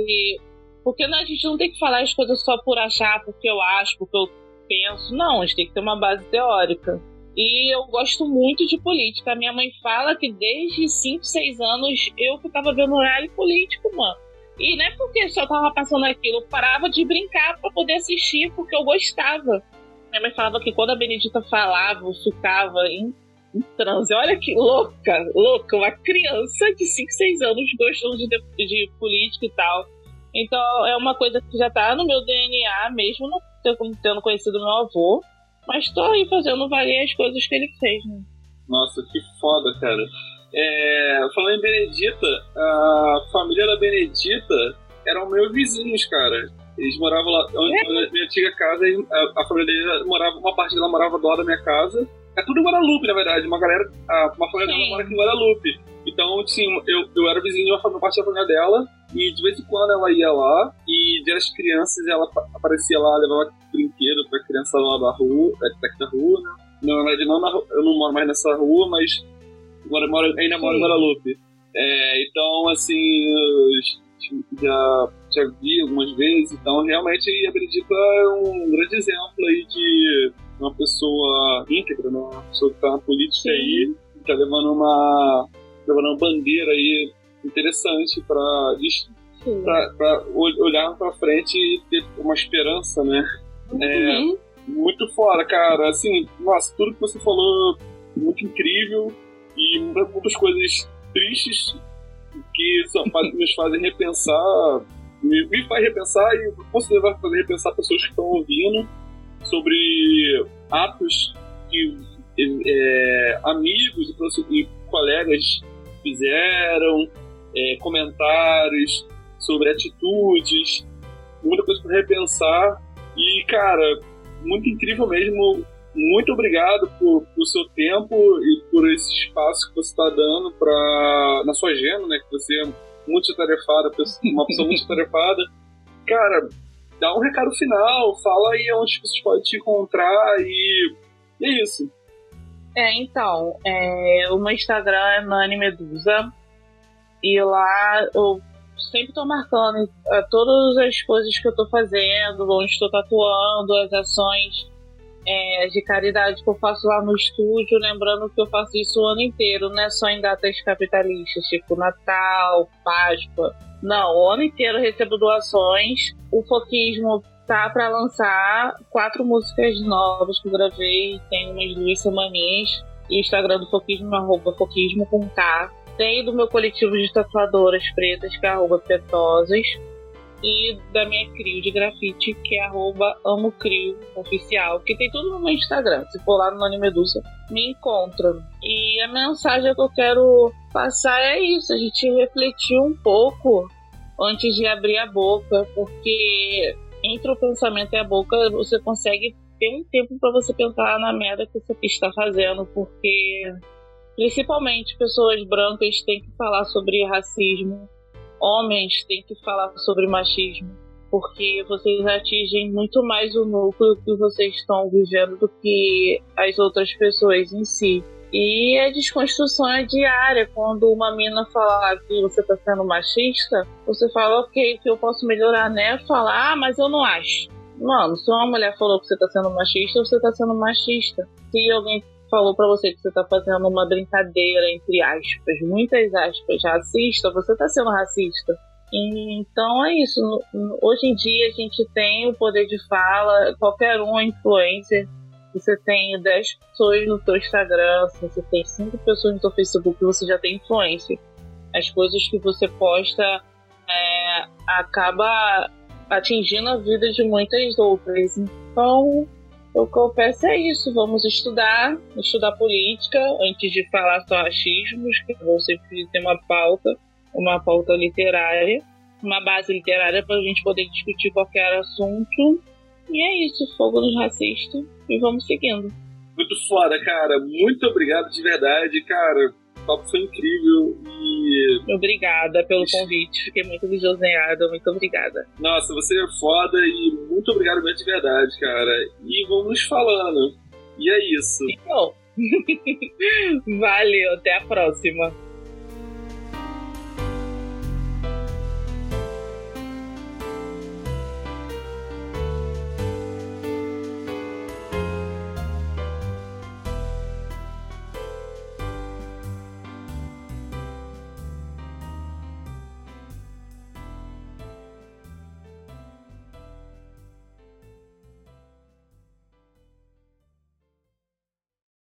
Porque né, a gente não tem que falar as coisas só por achar, porque eu acho, porque eu penso. Não, a gente tem que ter uma base teórica. E eu gosto muito de política. Minha mãe fala que desde 5, 6 anos eu tava vendo horário político, mano. E não é porque só tava passando aquilo, eu parava de brincar para poder assistir, porque eu gostava. Minha mãe falava que quando a Benedita falava, eu ficava em em transe. Olha que louca, louca, uma criança de 5, 6 anos gostando de, de política e tal. Então é uma coisa que já tá no meu DNA, mesmo não tendo conhecido meu avô. Mas tô aí fazendo valer as coisas que ele fez, né? Nossa, que foda, cara. É, falando em Benedita, a família da Benedita eram meus vizinhos, cara. Eles moravam lá, onde, é. minha antiga casa, a, a família deles morava, uma parte dela morava do lado da minha casa, é tudo em Guadalupe, na verdade. Uma galera, uma família dela mora aqui em Guadalupe. Então, assim, eu, eu era vizinho de uma parte da família dela, e de vez em quando ela ia lá, e dia das crianças ela aparecia lá, levava brinquedo pra criança lá da rua, daqui da rua, né? Na verdade, não na, eu não moro mais nessa rua, mas agora moro, ainda moro em Guadalupe. É, então, assim, já, já vi algumas vezes, então realmente a Benedita é um grande exemplo aí de uma pessoa íntegra, né? uma pessoa que está na política Sim. aí, está levando uma, levando uma bandeira aí interessante para olhar para frente e ter uma esperança, né? Uhum. É, muito fora, cara. Assim, nossa, tudo que você falou muito incrível e muitas coisas tristes que só nos fazem repensar, me, me faz repensar e certeza vai fazer repensar pessoas que estão ouvindo sobre atos que é, amigos e, colegas fizeram, é, comentários sobre atitudes, muita coisa para repensar. E, cara, muito incrível mesmo. Muito obrigado por, por seu tempo e por esse espaço que você está dando pra, na sua agenda, né? Que você é muito tarefada, uma pessoa muito tarefada. Cara, dá um recado final, fala aí onde vocês podem te encontrar e, e é isso. É, então, é, o meu Instagram é Nani Medusa e lá eu sempre tô marcando é, todas as coisas que eu tô fazendo, onde estou tatuando, as ações é, de caridade que eu faço lá no estúdio, lembrando que eu faço isso o ano inteiro, não é só em datas capitalistas, tipo Natal, Páscoa Não, o ano inteiro eu recebo doações. O Foquismo tá para lançar quatro músicas novas que eu gravei, tem umas duas semaninhas. Instagram do Foquismo, arroba Foquismo com K. Tem do meu coletivo de tatuadoras pretas, que é arroba Petosas e da minha crio de grafite, que é arroba oficial, que tem tudo no meu Instagram. Se for lá no Nani Medusa, me encontra. E a mensagem que eu quero passar é isso, a gente refletir um pouco antes de abrir a boca, porque entre o pensamento e a boca você consegue ter um tempo para você pensar na merda que você está fazendo, porque principalmente pessoas brancas têm que falar sobre racismo, homens têm que falar sobre machismo, porque vocês atingem muito mais o núcleo que vocês estão vivendo do que as outras pessoas em si. E a desconstrução é diária. Quando uma mina falar que você está sendo machista, você fala, ok, que eu posso melhorar, né? Falar, ah, mas eu não acho. Mano, se uma mulher falou que você está sendo machista, você está sendo machista. Se alguém falou para você que você tá fazendo uma brincadeira, entre aspas, muitas aspas, racista, você tá sendo racista. Então é isso. Hoje em dia a gente tem o poder de fala, qualquer um é influencer. Você tem 10 pessoas no seu Instagram, você tem 5 pessoas no seu Facebook, você já tem influência. As coisas que você posta é, acaba atingindo a vida de muitas outras. Então o peço é isso, vamos estudar, estudar política antes de falar só achismos, que vou sempre ter uma pauta, uma pauta literária, uma base literária para a gente poder discutir qualquer assunto. E é isso, fogo nos racistas e vamos seguindo. Muito foda, cara. Muito obrigado de verdade, cara. O papo foi incrível e. Obrigada pelo convite, fiquei muito lisonjeada, muito obrigada. Nossa, você é foda e muito obrigado mesmo de verdade, cara. E vamos falando. E é isso. Bom. Valeu, até a próxima.